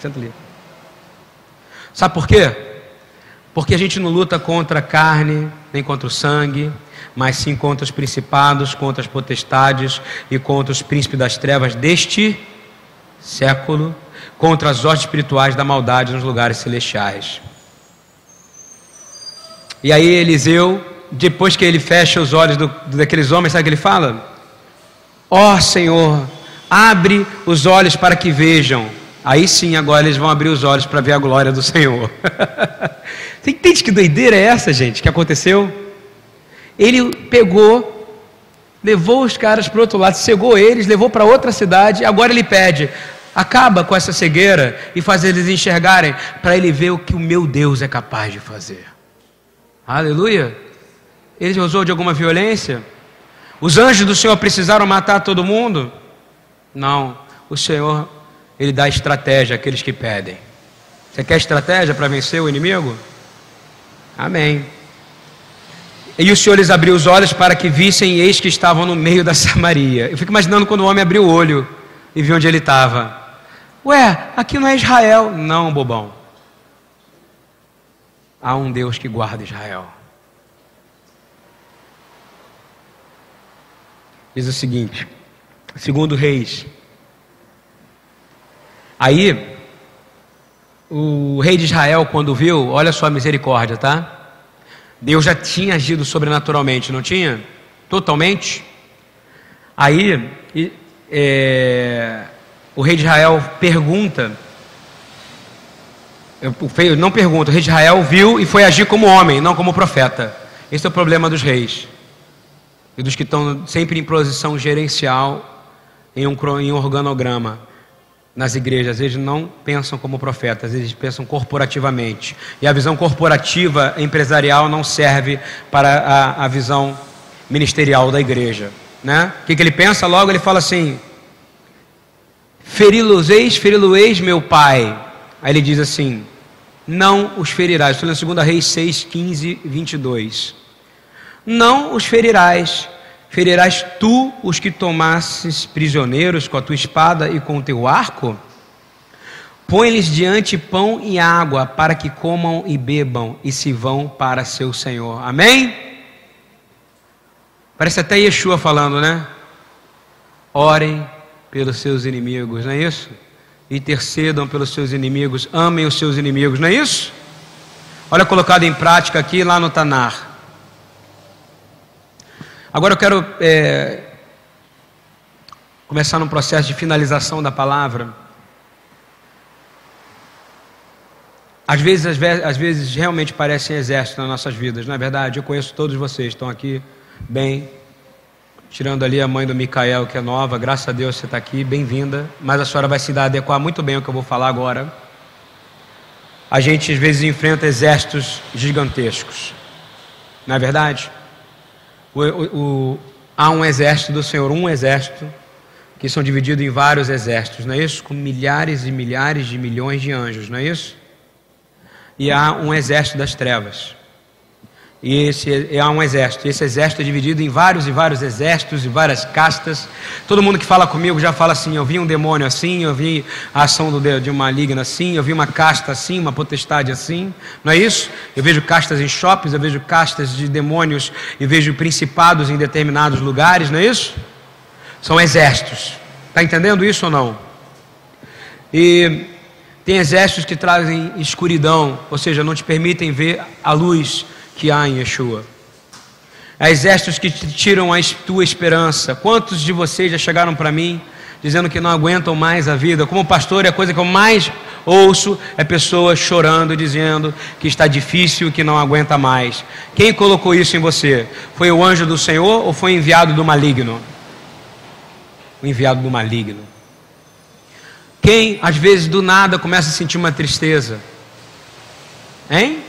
Senta ali. Sabe por quê? Porque a gente não luta contra carne, nem contra o sangue, mas sim contra os principados, contra as potestades e contra os príncipes das trevas deste século, contra as hostes espirituais da maldade nos lugares celestiais. E aí Eliseu, depois que ele fecha os olhos do, daqueles homens, sabe o que ele fala? Ó oh, Senhor, abre os olhos para que vejam. Aí sim, agora eles vão abrir os olhos para ver a glória do Senhor. Você entende que doideira é essa, gente, que aconteceu? Ele pegou, levou os caras para o outro lado, cegou eles, levou para outra cidade, agora ele pede: acaba com essa cegueira e faz eles enxergarem, para ele ver o que o meu Deus é capaz de fazer. Aleluia! Ele usou de alguma violência? Os anjos do Senhor precisaram matar todo mundo? Não. O Senhor, Ele dá estratégia àqueles que pedem. Você quer estratégia para vencer o inimigo? Amém. E o Senhor lhes abriu os olhos para que vissem, eis que estavam no meio da Samaria. Eu fico imaginando quando o homem abriu o olho e viu onde ele estava. Ué, aqui não é Israel. Não, bobão. Há um Deus que guarda Israel. diz o seguinte, segundo Reis. Aí, o rei de Israel, quando viu, olha só a misericórdia, tá? Deus já tinha agido sobrenaturalmente, não tinha? Totalmente. Aí, é, o rei de Israel pergunta, não pergunta, o rei de Israel viu e foi agir como homem, não como profeta. Esse é o problema dos reis e dos que estão sempre em posição gerencial em um, em um organograma nas igrejas. Eles não pensam como profetas, eles pensam corporativamente. E a visão corporativa empresarial não serve para a, a visão ministerial da igreja. Né? O que, que ele pensa? Logo ele fala assim: Feri-los-eis, feri-lo-eis, meu pai. Aí ele diz assim: Não os ferirás. Estou lendo 2 Reis 6, 15, 22 não os ferirás. Ferirás tu os que tomasses prisioneiros com a tua espada e com o teu arco? Põe-lhes diante pão e água, para que comam e bebam e se vão para seu Senhor. Amém? Parece até Yeshua falando, né? Orem pelos seus inimigos, não é isso? Intercedam pelos seus inimigos, amem os seus inimigos, não é isso? Olha colocado em prática aqui lá no Tanar. Agora eu quero é, começar num processo de finalização da palavra. Às vezes, às vezes, às vezes realmente parecem exércitos nas nossas vidas, não é verdade? Eu conheço todos vocês, estão aqui bem, tirando ali a mãe do Micael, que é nova, graças a Deus você está aqui, bem-vinda, mas a senhora vai se adequar muito bem ao que eu vou falar agora. A gente às vezes enfrenta exércitos gigantescos, não é verdade? O, o, há um exército do Senhor, um exército, que são divididos em vários exércitos, não é isso? Com milhares e milhares de milhões de anjos, não é isso? E há um exército das trevas. E esse há um exército. Esse exército é dividido em vários e vários exércitos e várias castas. Todo mundo que fala comigo já fala assim: eu vi um demônio assim, eu vi a ação do, de uma maligna assim, eu vi uma casta assim, uma potestade assim. Não é isso? Eu vejo castas em shoppings, eu vejo castas de demônios e vejo principados em determinados lugares, não é isso? São exércitos. Está entendendo isso ou não? E tem exércitos que trazem escuridão, ou seja, não te permitem ver a luz que há em Yeshua. Há exércitos que tiram a tua esperança. Quantos de vocês já chegaram para mim dizendo que não aguentam mais a vida? Como pastor, é a coisa que eu mais ouço é pessoas chorando, dizendo que está difícil, que não aguenta mais. Quem colocou isso em você? Foi o anjo do Senhor ou foi enviado do maligno? O enviado do maligno. Quem, às vezes, do nada começa a sentir uma tristeza? Hein?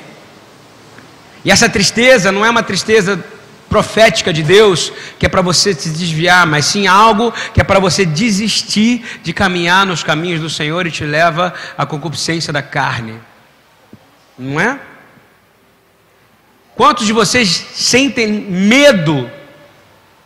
E essa tristeza não é uma tristeza profética de Deus, que é para você se desviar, mas sim algo que é para você desistir de caminhar nos caminhos do Senhor e te leva à concupiscência da carne. Não é? Quantos de vocês sentem medo?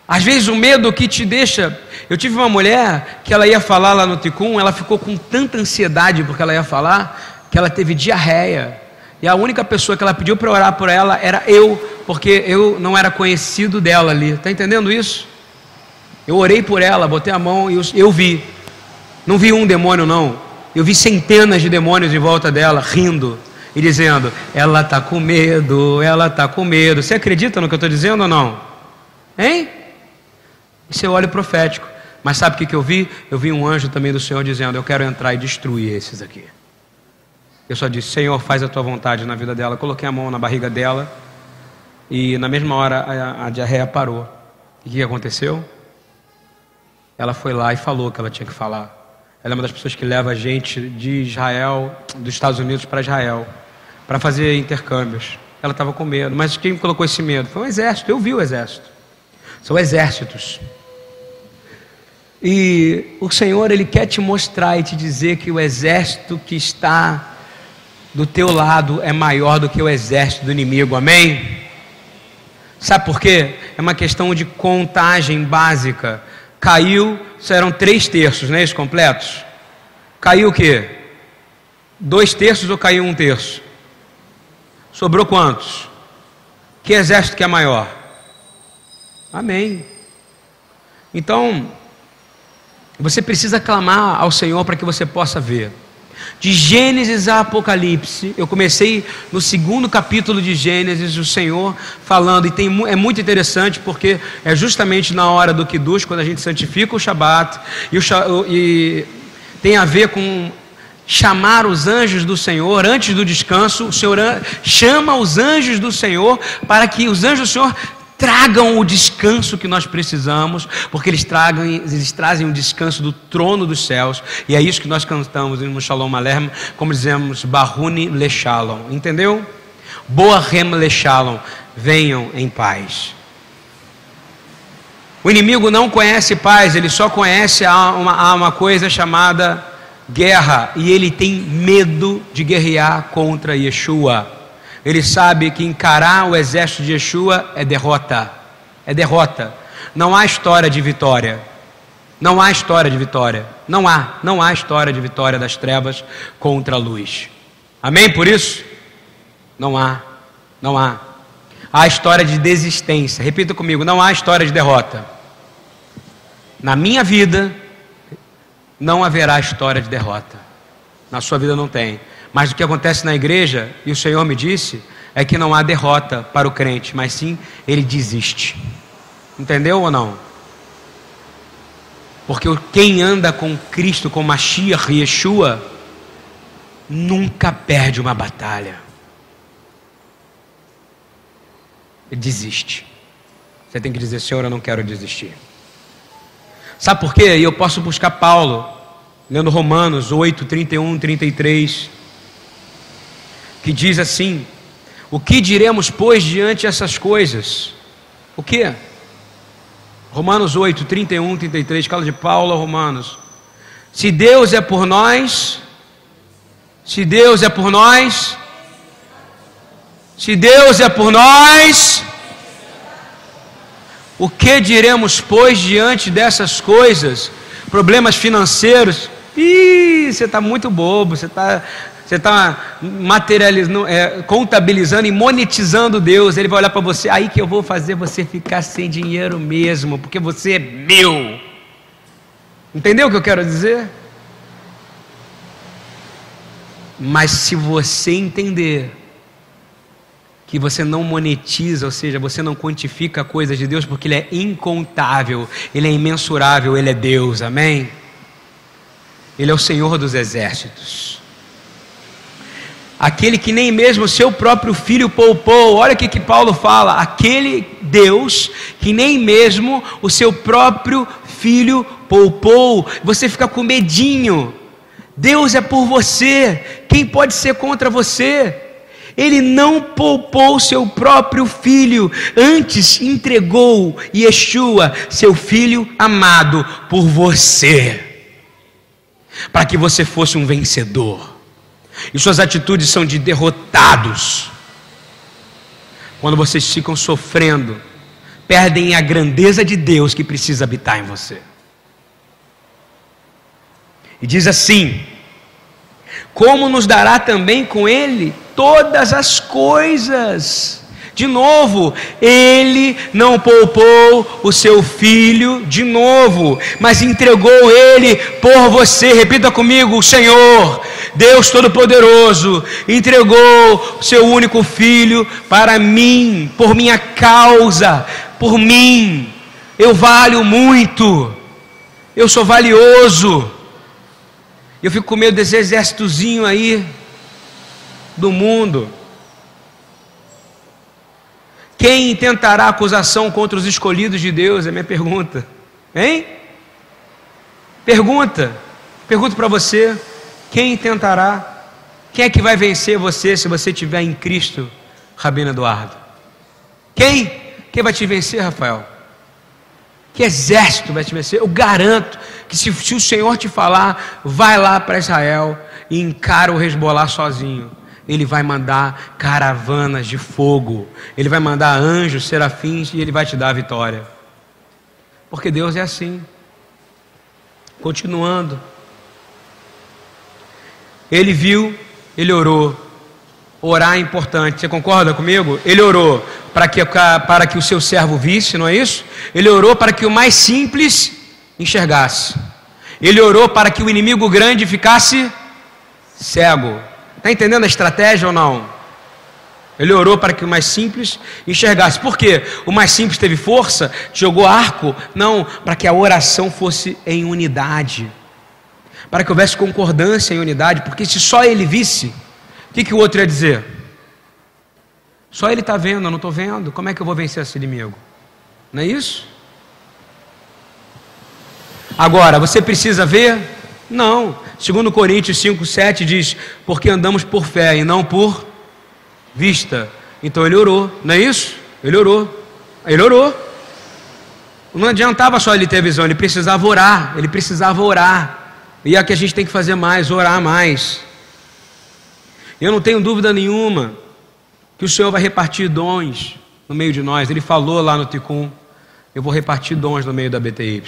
Às vezes o medo que te deixa. Eu tive uma mulher que ela ia falar lá no Ticum, ela ficou com tanta ansiedade porque ela ia falar, que ela teve diarreia. E a única pessoa que ela pediu para orar por ela era eu, porque eu não era conhecido dela ali. Está entendendo isso? Eu orei por ela, botei a mão e eu vi. Não vi um demônio, não. Eu vi centenas de demônios em volta dela, rindo. e dizendo: Ela está com medo, ela está com medo. Você acredita no que eu estou dizendo ou não? Hein? Isso é óleo profético. Mas sabe o que eu vi? Eu vi um anjo também do Senhor dizendo: Eu quero entrar e destruir esses aqui. Eu só disse: Senhor, faz a tua vontade na vida dela. Coloquei a mão na barriga dela e na mesma hora a, a diarreia parou. E o que aconteceu? Ela foi lá e falou o que ela tinha que falar. Ela é uma das pessoas que leva a gente de Israel, dos Estados Unidos para Israel, para fazer intercâmbios. Ela estava com medo, mas quem colocou esse medo? Foi o exército. Eu vi o exército. São exércitos. E o Senhor, Ele quer te mostrar e te dizer que o exército que está do teu lado é maior do que o exército do inimigo, amém? Sabe por quê? É uma questão de contagem básica. Caiu, eram três terços, não é isso? Completos. Caiu o quê? Dois terços ou caiu um terço? Sobrou quantos? Que exército que é maior? Amém. Então, você precisa clamar ao Senhor para que você possa ver. De Gênesis a Apocalipse, eu comecei no segundo capítulo de Gênesis, o Senhor falando, e tem, é muito interessante porque é justamente na hora do Kiddush, quando a gente santifica o Shabat, e, o, e tem a ver com chamar os anjos do Senhor antes do descanso, o Senhor chama os anjos do Senhor para que os anjos do Senhor tragam o descanso que nós precisamos, porque eles, tragam, eles trazem o descanso do trono dos céus, e é isso que nós cantamos no Shalom Alerm, como dizemos, Baruni Le Shalom, entendeu? Boahem Le Shalom, venham em paz. O inimigo não conhece paz, ele só conhece uma, uma coisa chamada guerra, e ele tem medo de guerrear contra Yeshua. Ele sabe que encarar o exército de Yeshua é derrota. É derrota. Não há história de vitória. Não há história de vitória. Não há. Não há história de vitória das trevas contra a luz. Amém por isso? Não há. Não há. Há história de desistência. Repita comigo: não há história de derrota. Na minha vida, não haverá história de derrota. Na sua vida não tem. Mas o que acontece na igreja, e o Senhor me disse, é que não há derrota para o crente, mas sim ele desiste. Entendeu ou não? Porque quem anda com Cristo, com Mashiach e Yeshua, nunca perde uma batalha. Ele desiste. Você tem que dizer, Senhor, eu não quero desistir. Sabe por quê? E eu posso buscar Paulo, lendo Romanos 8, 31, 33 que diz assim: O que diremos, pois, diante dessas coisas? O que? Romanos 8, 31, 33, cala de Paulo, Romanos. Se Deus é por nós, se Deus é por nós, se Deus é por nós, o que diremos, pois, diante dessas coisas? Problemas financeiros? Ih, você está muito bobo, você está você está materializando, é, contabilizando e monetizando Deus. Ele vai olhar para você, aí que eu vou fazer você ficar sem dinheiro mesmo, porque você é meu. Entendeu o que eu quero dizer? Mas se você entender que você não monetiza, ou seja, você não quantifica coisas de Deus, porque Ele é incontável, Ele é imensurável, Ele é Deus, amém? Ele é o Senhor dos exércitos aquele que nem mesmo seu próprio filho poupou. Olha o que, que Paulo fala: aquele Deus que nem mesmo o seu próprio filho poupou. Você fica com medinho. Deus é por você. Quem pode ser contra você? Ele não poupou seu próprio filho, antes entregou Yeshua, seu filho amado, por você, para que você fosse um vencedor. E suas atitudes são de derrotados. Quando vocês ficam sofrendo, perdem a grandeza de Deus que precisa habitar em você. E diz assim: Como nos dará também com Ele todas as coisas? De novo, ele não poupou o seu filho de novo, mas entregou ele por você. Repita comigo: o Senhor, Deus Todo-Poderoso, entregou o seu único filho para mim, por minha causa, por mim. Eu valho muito, eu sou valioso. Eu fico com medo desse exércitozinho aí do mundo quem intentará acusação contra os escolhidos de Deus? É minha pergunta. Hein? Pergunta. Pergunto para você: quem tentará? Quem é que vai vencer você se você estiver em Cristo, Rabino Eduardo? Quem? Quem vai te vencer, Rafael? Que exército vai te vencer? Eu garanto que se, se o Senhor te falar, vai lá para Israel e encara o resbolar sozinho ele vai mandar caravanas de fogo, ele vai mandar anjos, serafins e ele vai te dar a vitória. Porque Deus é assim. Continuando. Ele viu, ele orou. Orar é importante, você concorda comigo? Ele orou para que, para que o seu servo visse, não é isso? Ele orou para que o mais simples enxergasse. Ele orou para que o inimigo grande ficasse cego. Está entendendo a estratégia ou não? Ele orou para que o mais simples enxergasse. Por quê? O mais simples teve força, jogou arco? Não, para que a oração fosse em unidade. Para que houvesse concordância em unidade. Porque se só ele visse, o que, que o outro ia dizer? Só ele está vendo, eu não estou vendo. Como é que eu vou vencer esse inimigo? Não é isso? Agora, você precisa ver? Não. Segundo Coríntios 5, 7 diz, porque andamos por fé e não por vista. Então ele orou, não é isso? Ele orou. Ele orou. Não adiantava só ele ter visão, ele precisava orar, ele precisava orar. E é que a gente tem que fazer mais, orar mais. Eu não tenho dúvida nenhuma que o Senhor vai repartir dons no meio de nós. Ele falou lá no Ticum: Eu vou repartir dons no meio da BTY.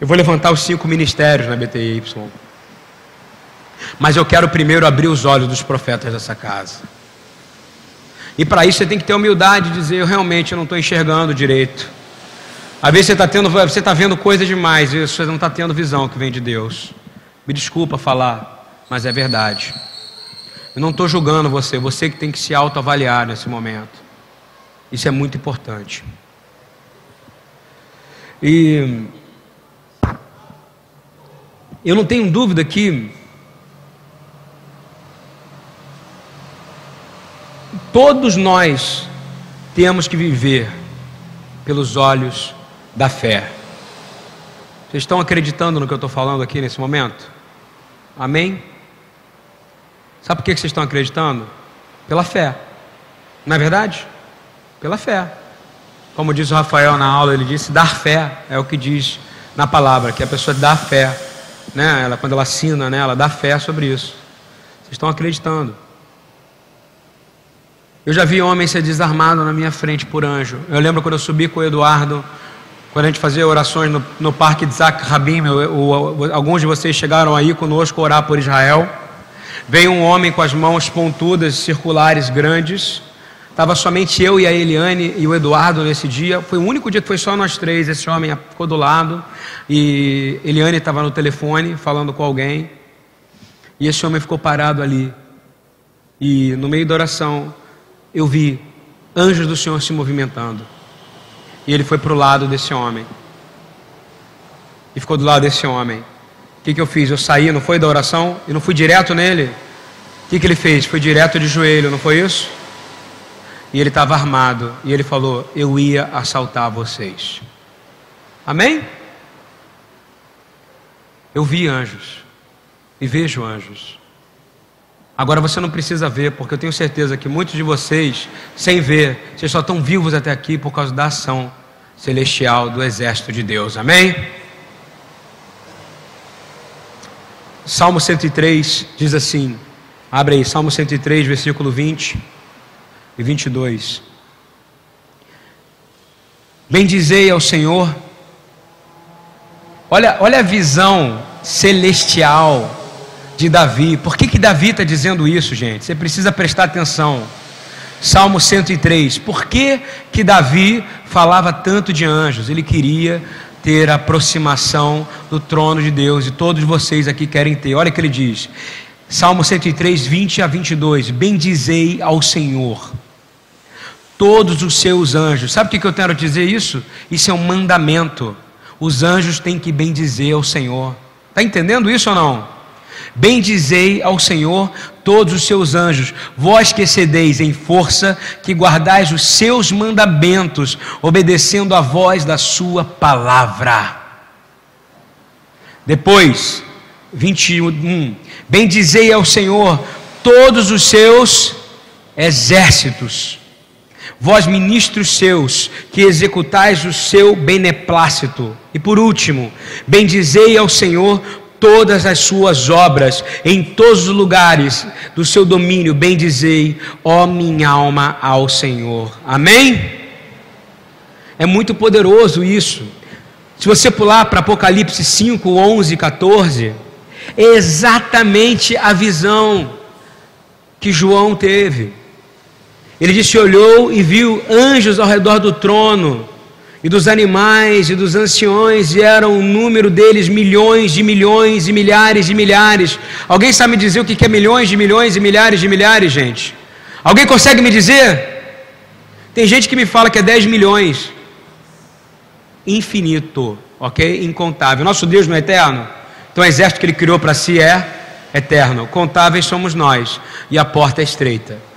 Eu vou levantar os cinco ministérios na BTY. Mas eu quero primeiro abrir os olhos dos profetas dessa casa. E para isso você tem que ter humildade de dizer: eu realmente não estou enxergando direito. Às vezes você está tendo, você está vendo coisa demais e você não está tendo visão que vem de Deus. Me desculpa falar, mas é verdade. Eu não estou julgando você, você que tem que se autoavaliar nesse momento. Isso é muito importante. E eu não tenho dúvida que todos nós temos que viver pelos olhos da fé. Vocês estão acreditando no que eu estou falando aqui nesse momento? Amém? Sabe por que vocês estão acreditando? Pela fé. Não é verdade? Pela fé. Como diz o Rafael na aula, ele disse: dar fé é o que diz na palavra, que a pessoa dá fé né? Ela, quando ela assina, né? ela dá fé sobre isso. Vocês estão acreditando. Eu já vi homem ser desarmado na minha frente por anjo. Eu lembro quando eu subi com o Eduardo, quando a gente fazia orações no, no Parque de Isaac Rabim, alguns de vocês chegaram aí conosco orar por Israel. Veio um homem com as mãos pontudas, circulares, grandes. Estava somente eu e a Eliane e o Eduardo nesse dia. Foi o único dia que foi só nós três. Esse homem ficou do lado. E Eliane estava no telefone falando com alguém. E esse homem ficou parado ali. E no meio da oração, eu vi anjos do Senhor se movimentando. E ele foi para o lado desse homem. E ficou do lado desse homem. O que, que eu fiz? Eu saí, não foi da oração? E não fui direto nele? O que, que ele fez? Foi direto de joelho, não foi isso? E ele estava armado, e ele falou: Eu ia assaltar vocês. Amém? Eu vi anjos, e vejo anjos. Agora você não precisa ver, porque eu tenho certeza que muitos de vocês, sem ver, vocês só estão vivos até aqui por causa da ação celestial do exército de Deus. Amém? Salmo 103 diz assim: abre aí, Salmo 103, versículo 20 e 22. Bendizei ao Senhor. Olha, olha a visão celestial de Davi. Por que, que Davi está dizendo isso, gente? Você precisa prestar atenção. Salmo 103. Por que, que Davi falava tanto de anjos? Ele queria ter a aproximação do trono de Deus e todos vocês aqui querem ter. Olha o que ele diz. Salmo 103, 20 a 22. Bendizei ao Senhor todos os seus anjos. Sabe o que eu quero dizer isso? Isso é um mandamento. Os anjos têm que bendizer ao Senhor. Está entendendo isso ou não? Bendizei ao Senhor todos os seus anjos, vós que excedeis em força, que guardais os seus mandamentos, obedecendo a voz da sua palavra. Depois, 21. Bendizei ao Senhor todos os seus exércitos, vós ministros seus, que executais o seu beneplácito. E por último, bendizei ao Senhor todas as suas obras, em todos os lugares do seu domínio, bendizei, ó minha alma, ao Senhor. Amém? É muito poderoso isso. Se você pular para Apocalipse 5, 11 e 14, é exatamente a visão que João teve. Ele disse: olhou e viu anjos ao redor do trono e dos animais e dos anciões, e era o número deles milhões de milhões e milhares de milhares. Alguém sabe me dizer o que é milhões de milhões e milhares de milhares, gente? Alguém consegue me dizer? Tem gente que me fala que é 10 milhões. Infinito, ok? Incontável. Nosso Deus não é eterno? Então o exército que ele criou para si é eterno. Contáveis somos nós. E a porta é estreita.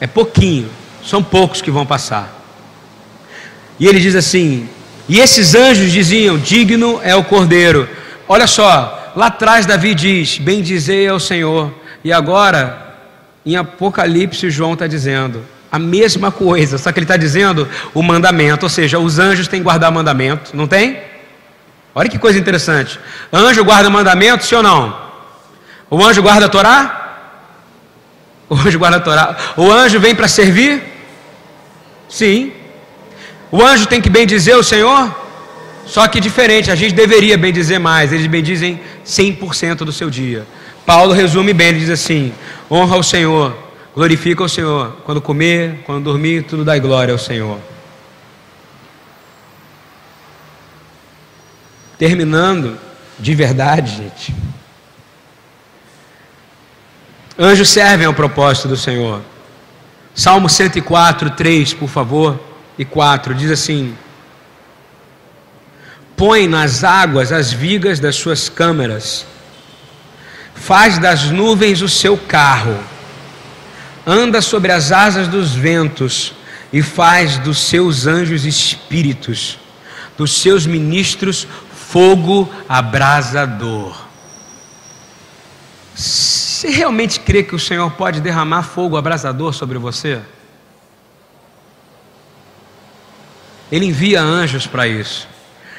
É pouquinho. São poucos que vão passar. E ele diz assim: E esses anjos diziam: Digno é o cordeiro. Olha só, lá atrás Davi diz: Bendizei ao Senhor. E agora, em Apocalipse, João está dizendo a mesma coisa, só que ele está dizendo o mandamento, ou seja, os anjos têm que guardar mandamento, não tem? Olha que coisa interessante. Anjo guarda mandamento, sim ou não? O anjo guarda a Torá? O guarda a Torá. O anjo vem para servir? Sim. O anjo tem que bendizer o Senhor? Só que diferente, a gente deveria bendizer mais, eles bendizem 100% do seu dia. Paulo resume bem, ele diz assim: honra o Senhor, glorifica o Senhor, quando comer, quando dormir, tudo dá glória ao Senhor. Terminando, de verdade, gente. Anjos servem ao propósito do Senhor. Salmo 104, 3, por favor e 4 diz assim: Põe nas águas as vigas das suas câmeras, faz das nuvens o seu carro, anda sobre as asas dos ventos e faz dos seus anjos espíritos, dos seus ministros fogo abrasador. Você realmente crê que o Senhor pode derramar fogo abrasador sobre você? Ele envia anjos para isso.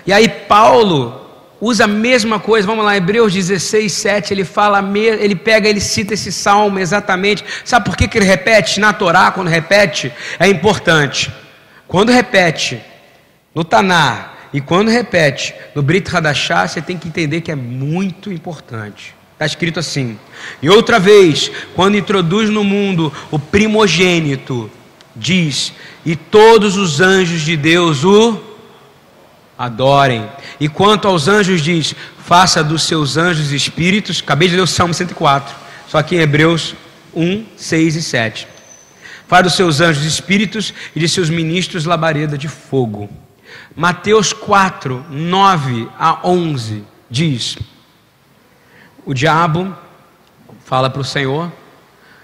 E aí Paulo usa a mesma coisa, vamos lá, Hebreus 16, 7, ele fala, ele pega, ele cita esse salmo exatamente. Sabe por que, que ele repete? Na Torá, quando repete, é importante. Quando repete no Taná e quando repete no Brit Hadashah, você tem que entender que é muito importante. Está escrito assim. E outra vez, quando introduz no mundo o primogênito, diz: E todos os anjos de Deus o adorem. E quanto aos anjos, diz: Faça dos seus anjos espíritos. Acabei de ler o Salmo 104, só aqui em Hebreus 1, 6 e 7. Faça dos seus anjos espíritos e de seus ministros labareda de fogo. Mateus 4, 9 a 11 diz: O diabo fala para o Senhor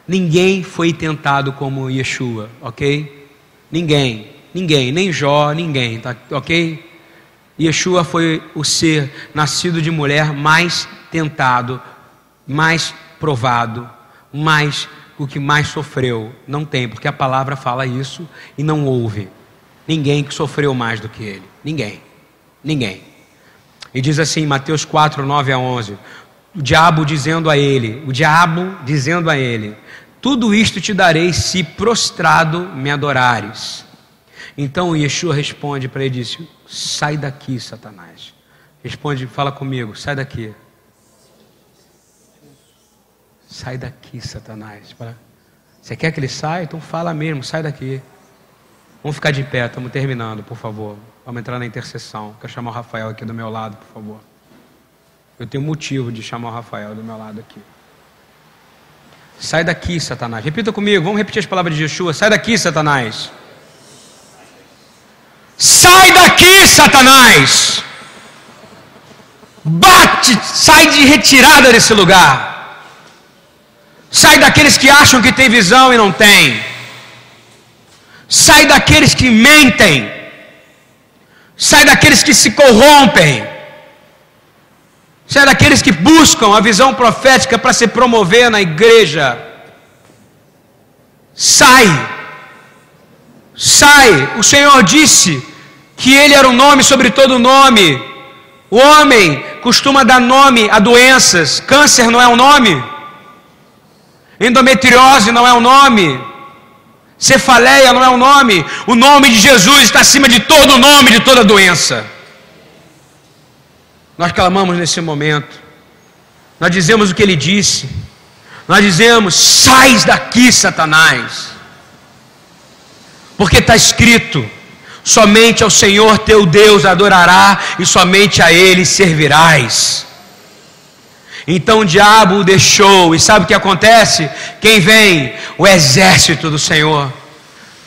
Ninguém foi tentado como Yeshua, ok? Ninguém, ninguém, nem Jó, ninguém, tá, ok? Yeshua foi o ser nascido de mulher mais tentado, mais provado, mais o que mais sofreu. Não tem, porque a palavra fala isso e não houve ninguém que sofreu mais do que ele. Ninguém. Ninguém. E diz assim, Mateus 4, 9 a 11: o diabo dizendo a ele, o diabo dizendo a ele: Tudo isto te darei se prostrado me adorares. Então Yeshua responde para ele disse: Sai daqui, Satanás. Responde, fala comigo, sai daqui. Sai daqui, Satanás. Você quer que ele saia? Então fala mesmo, sai daqui. Vamos ficar de pé, estamos terminando, por favor. Vamos entrar na intercessão. Quero chamar o Rafael aqui do meu lado, por favor. Eu tenho motivo de chamar o Rafael do meu lado aqui. Sai daqui, Satanás. Repita comigo, vamos repetir as palavras de Yeshua. Sai daqui, Satanás. Sai daqui, Satanás. Bate, sai de retirada desse lugar. Sai daqueles que acham que tem visão e não tem. Sai daqueles que mentem. Sai daqueles que se corrompem. Sai daqueles que buscam a visão profética para se promover na igreja. Sai. Sai. O Senhor disse que Ele era o nome sobre todo nome. O homem costuma dar nome a doenças. Câncer não é um nome. Endometriose não é um nome. Cefaleia não é um nome. O nome de Jesus está acima de todo nome, de toda doença. Nós clamamos nesse momento. Nós dizemos o que ele disse. Nós dizemos: sai daqui, Satanás. Porque está escrito: somente ao Senhor teu Deus adorará e somente a Ele servirás. Então o diabo o deixou, e sabe o que acontece? Quem vem? O exército do Senhor.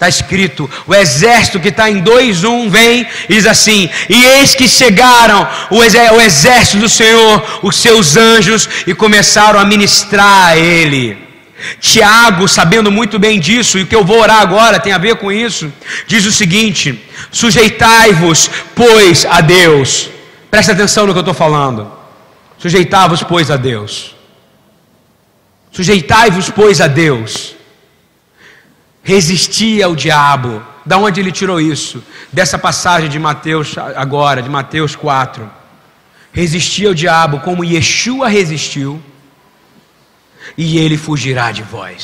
Está escrito, o exército que está em 2.1 vem e diz assim: E eis que chegaram o exército do Senhor, os seus anjos, e começaram a ministrar a ele. Tiago, sabendo muito bem disso, e o que eu vou orar agora tem a ver com isso, diz o seguinte: Sujeitai-vos, pois, a Deus. Presta atenção no que eu estou falando. Sujeitai-vos, pois, a Deus. Sujeitai-vos, pois, a Deus. Resisti ao diabo. Da onde ele tirou isso? Dessa passagem de Mateus agora, de Mateus 4. Resisti ao diabo como Yeshua resistiu, e ele fugirá de vós.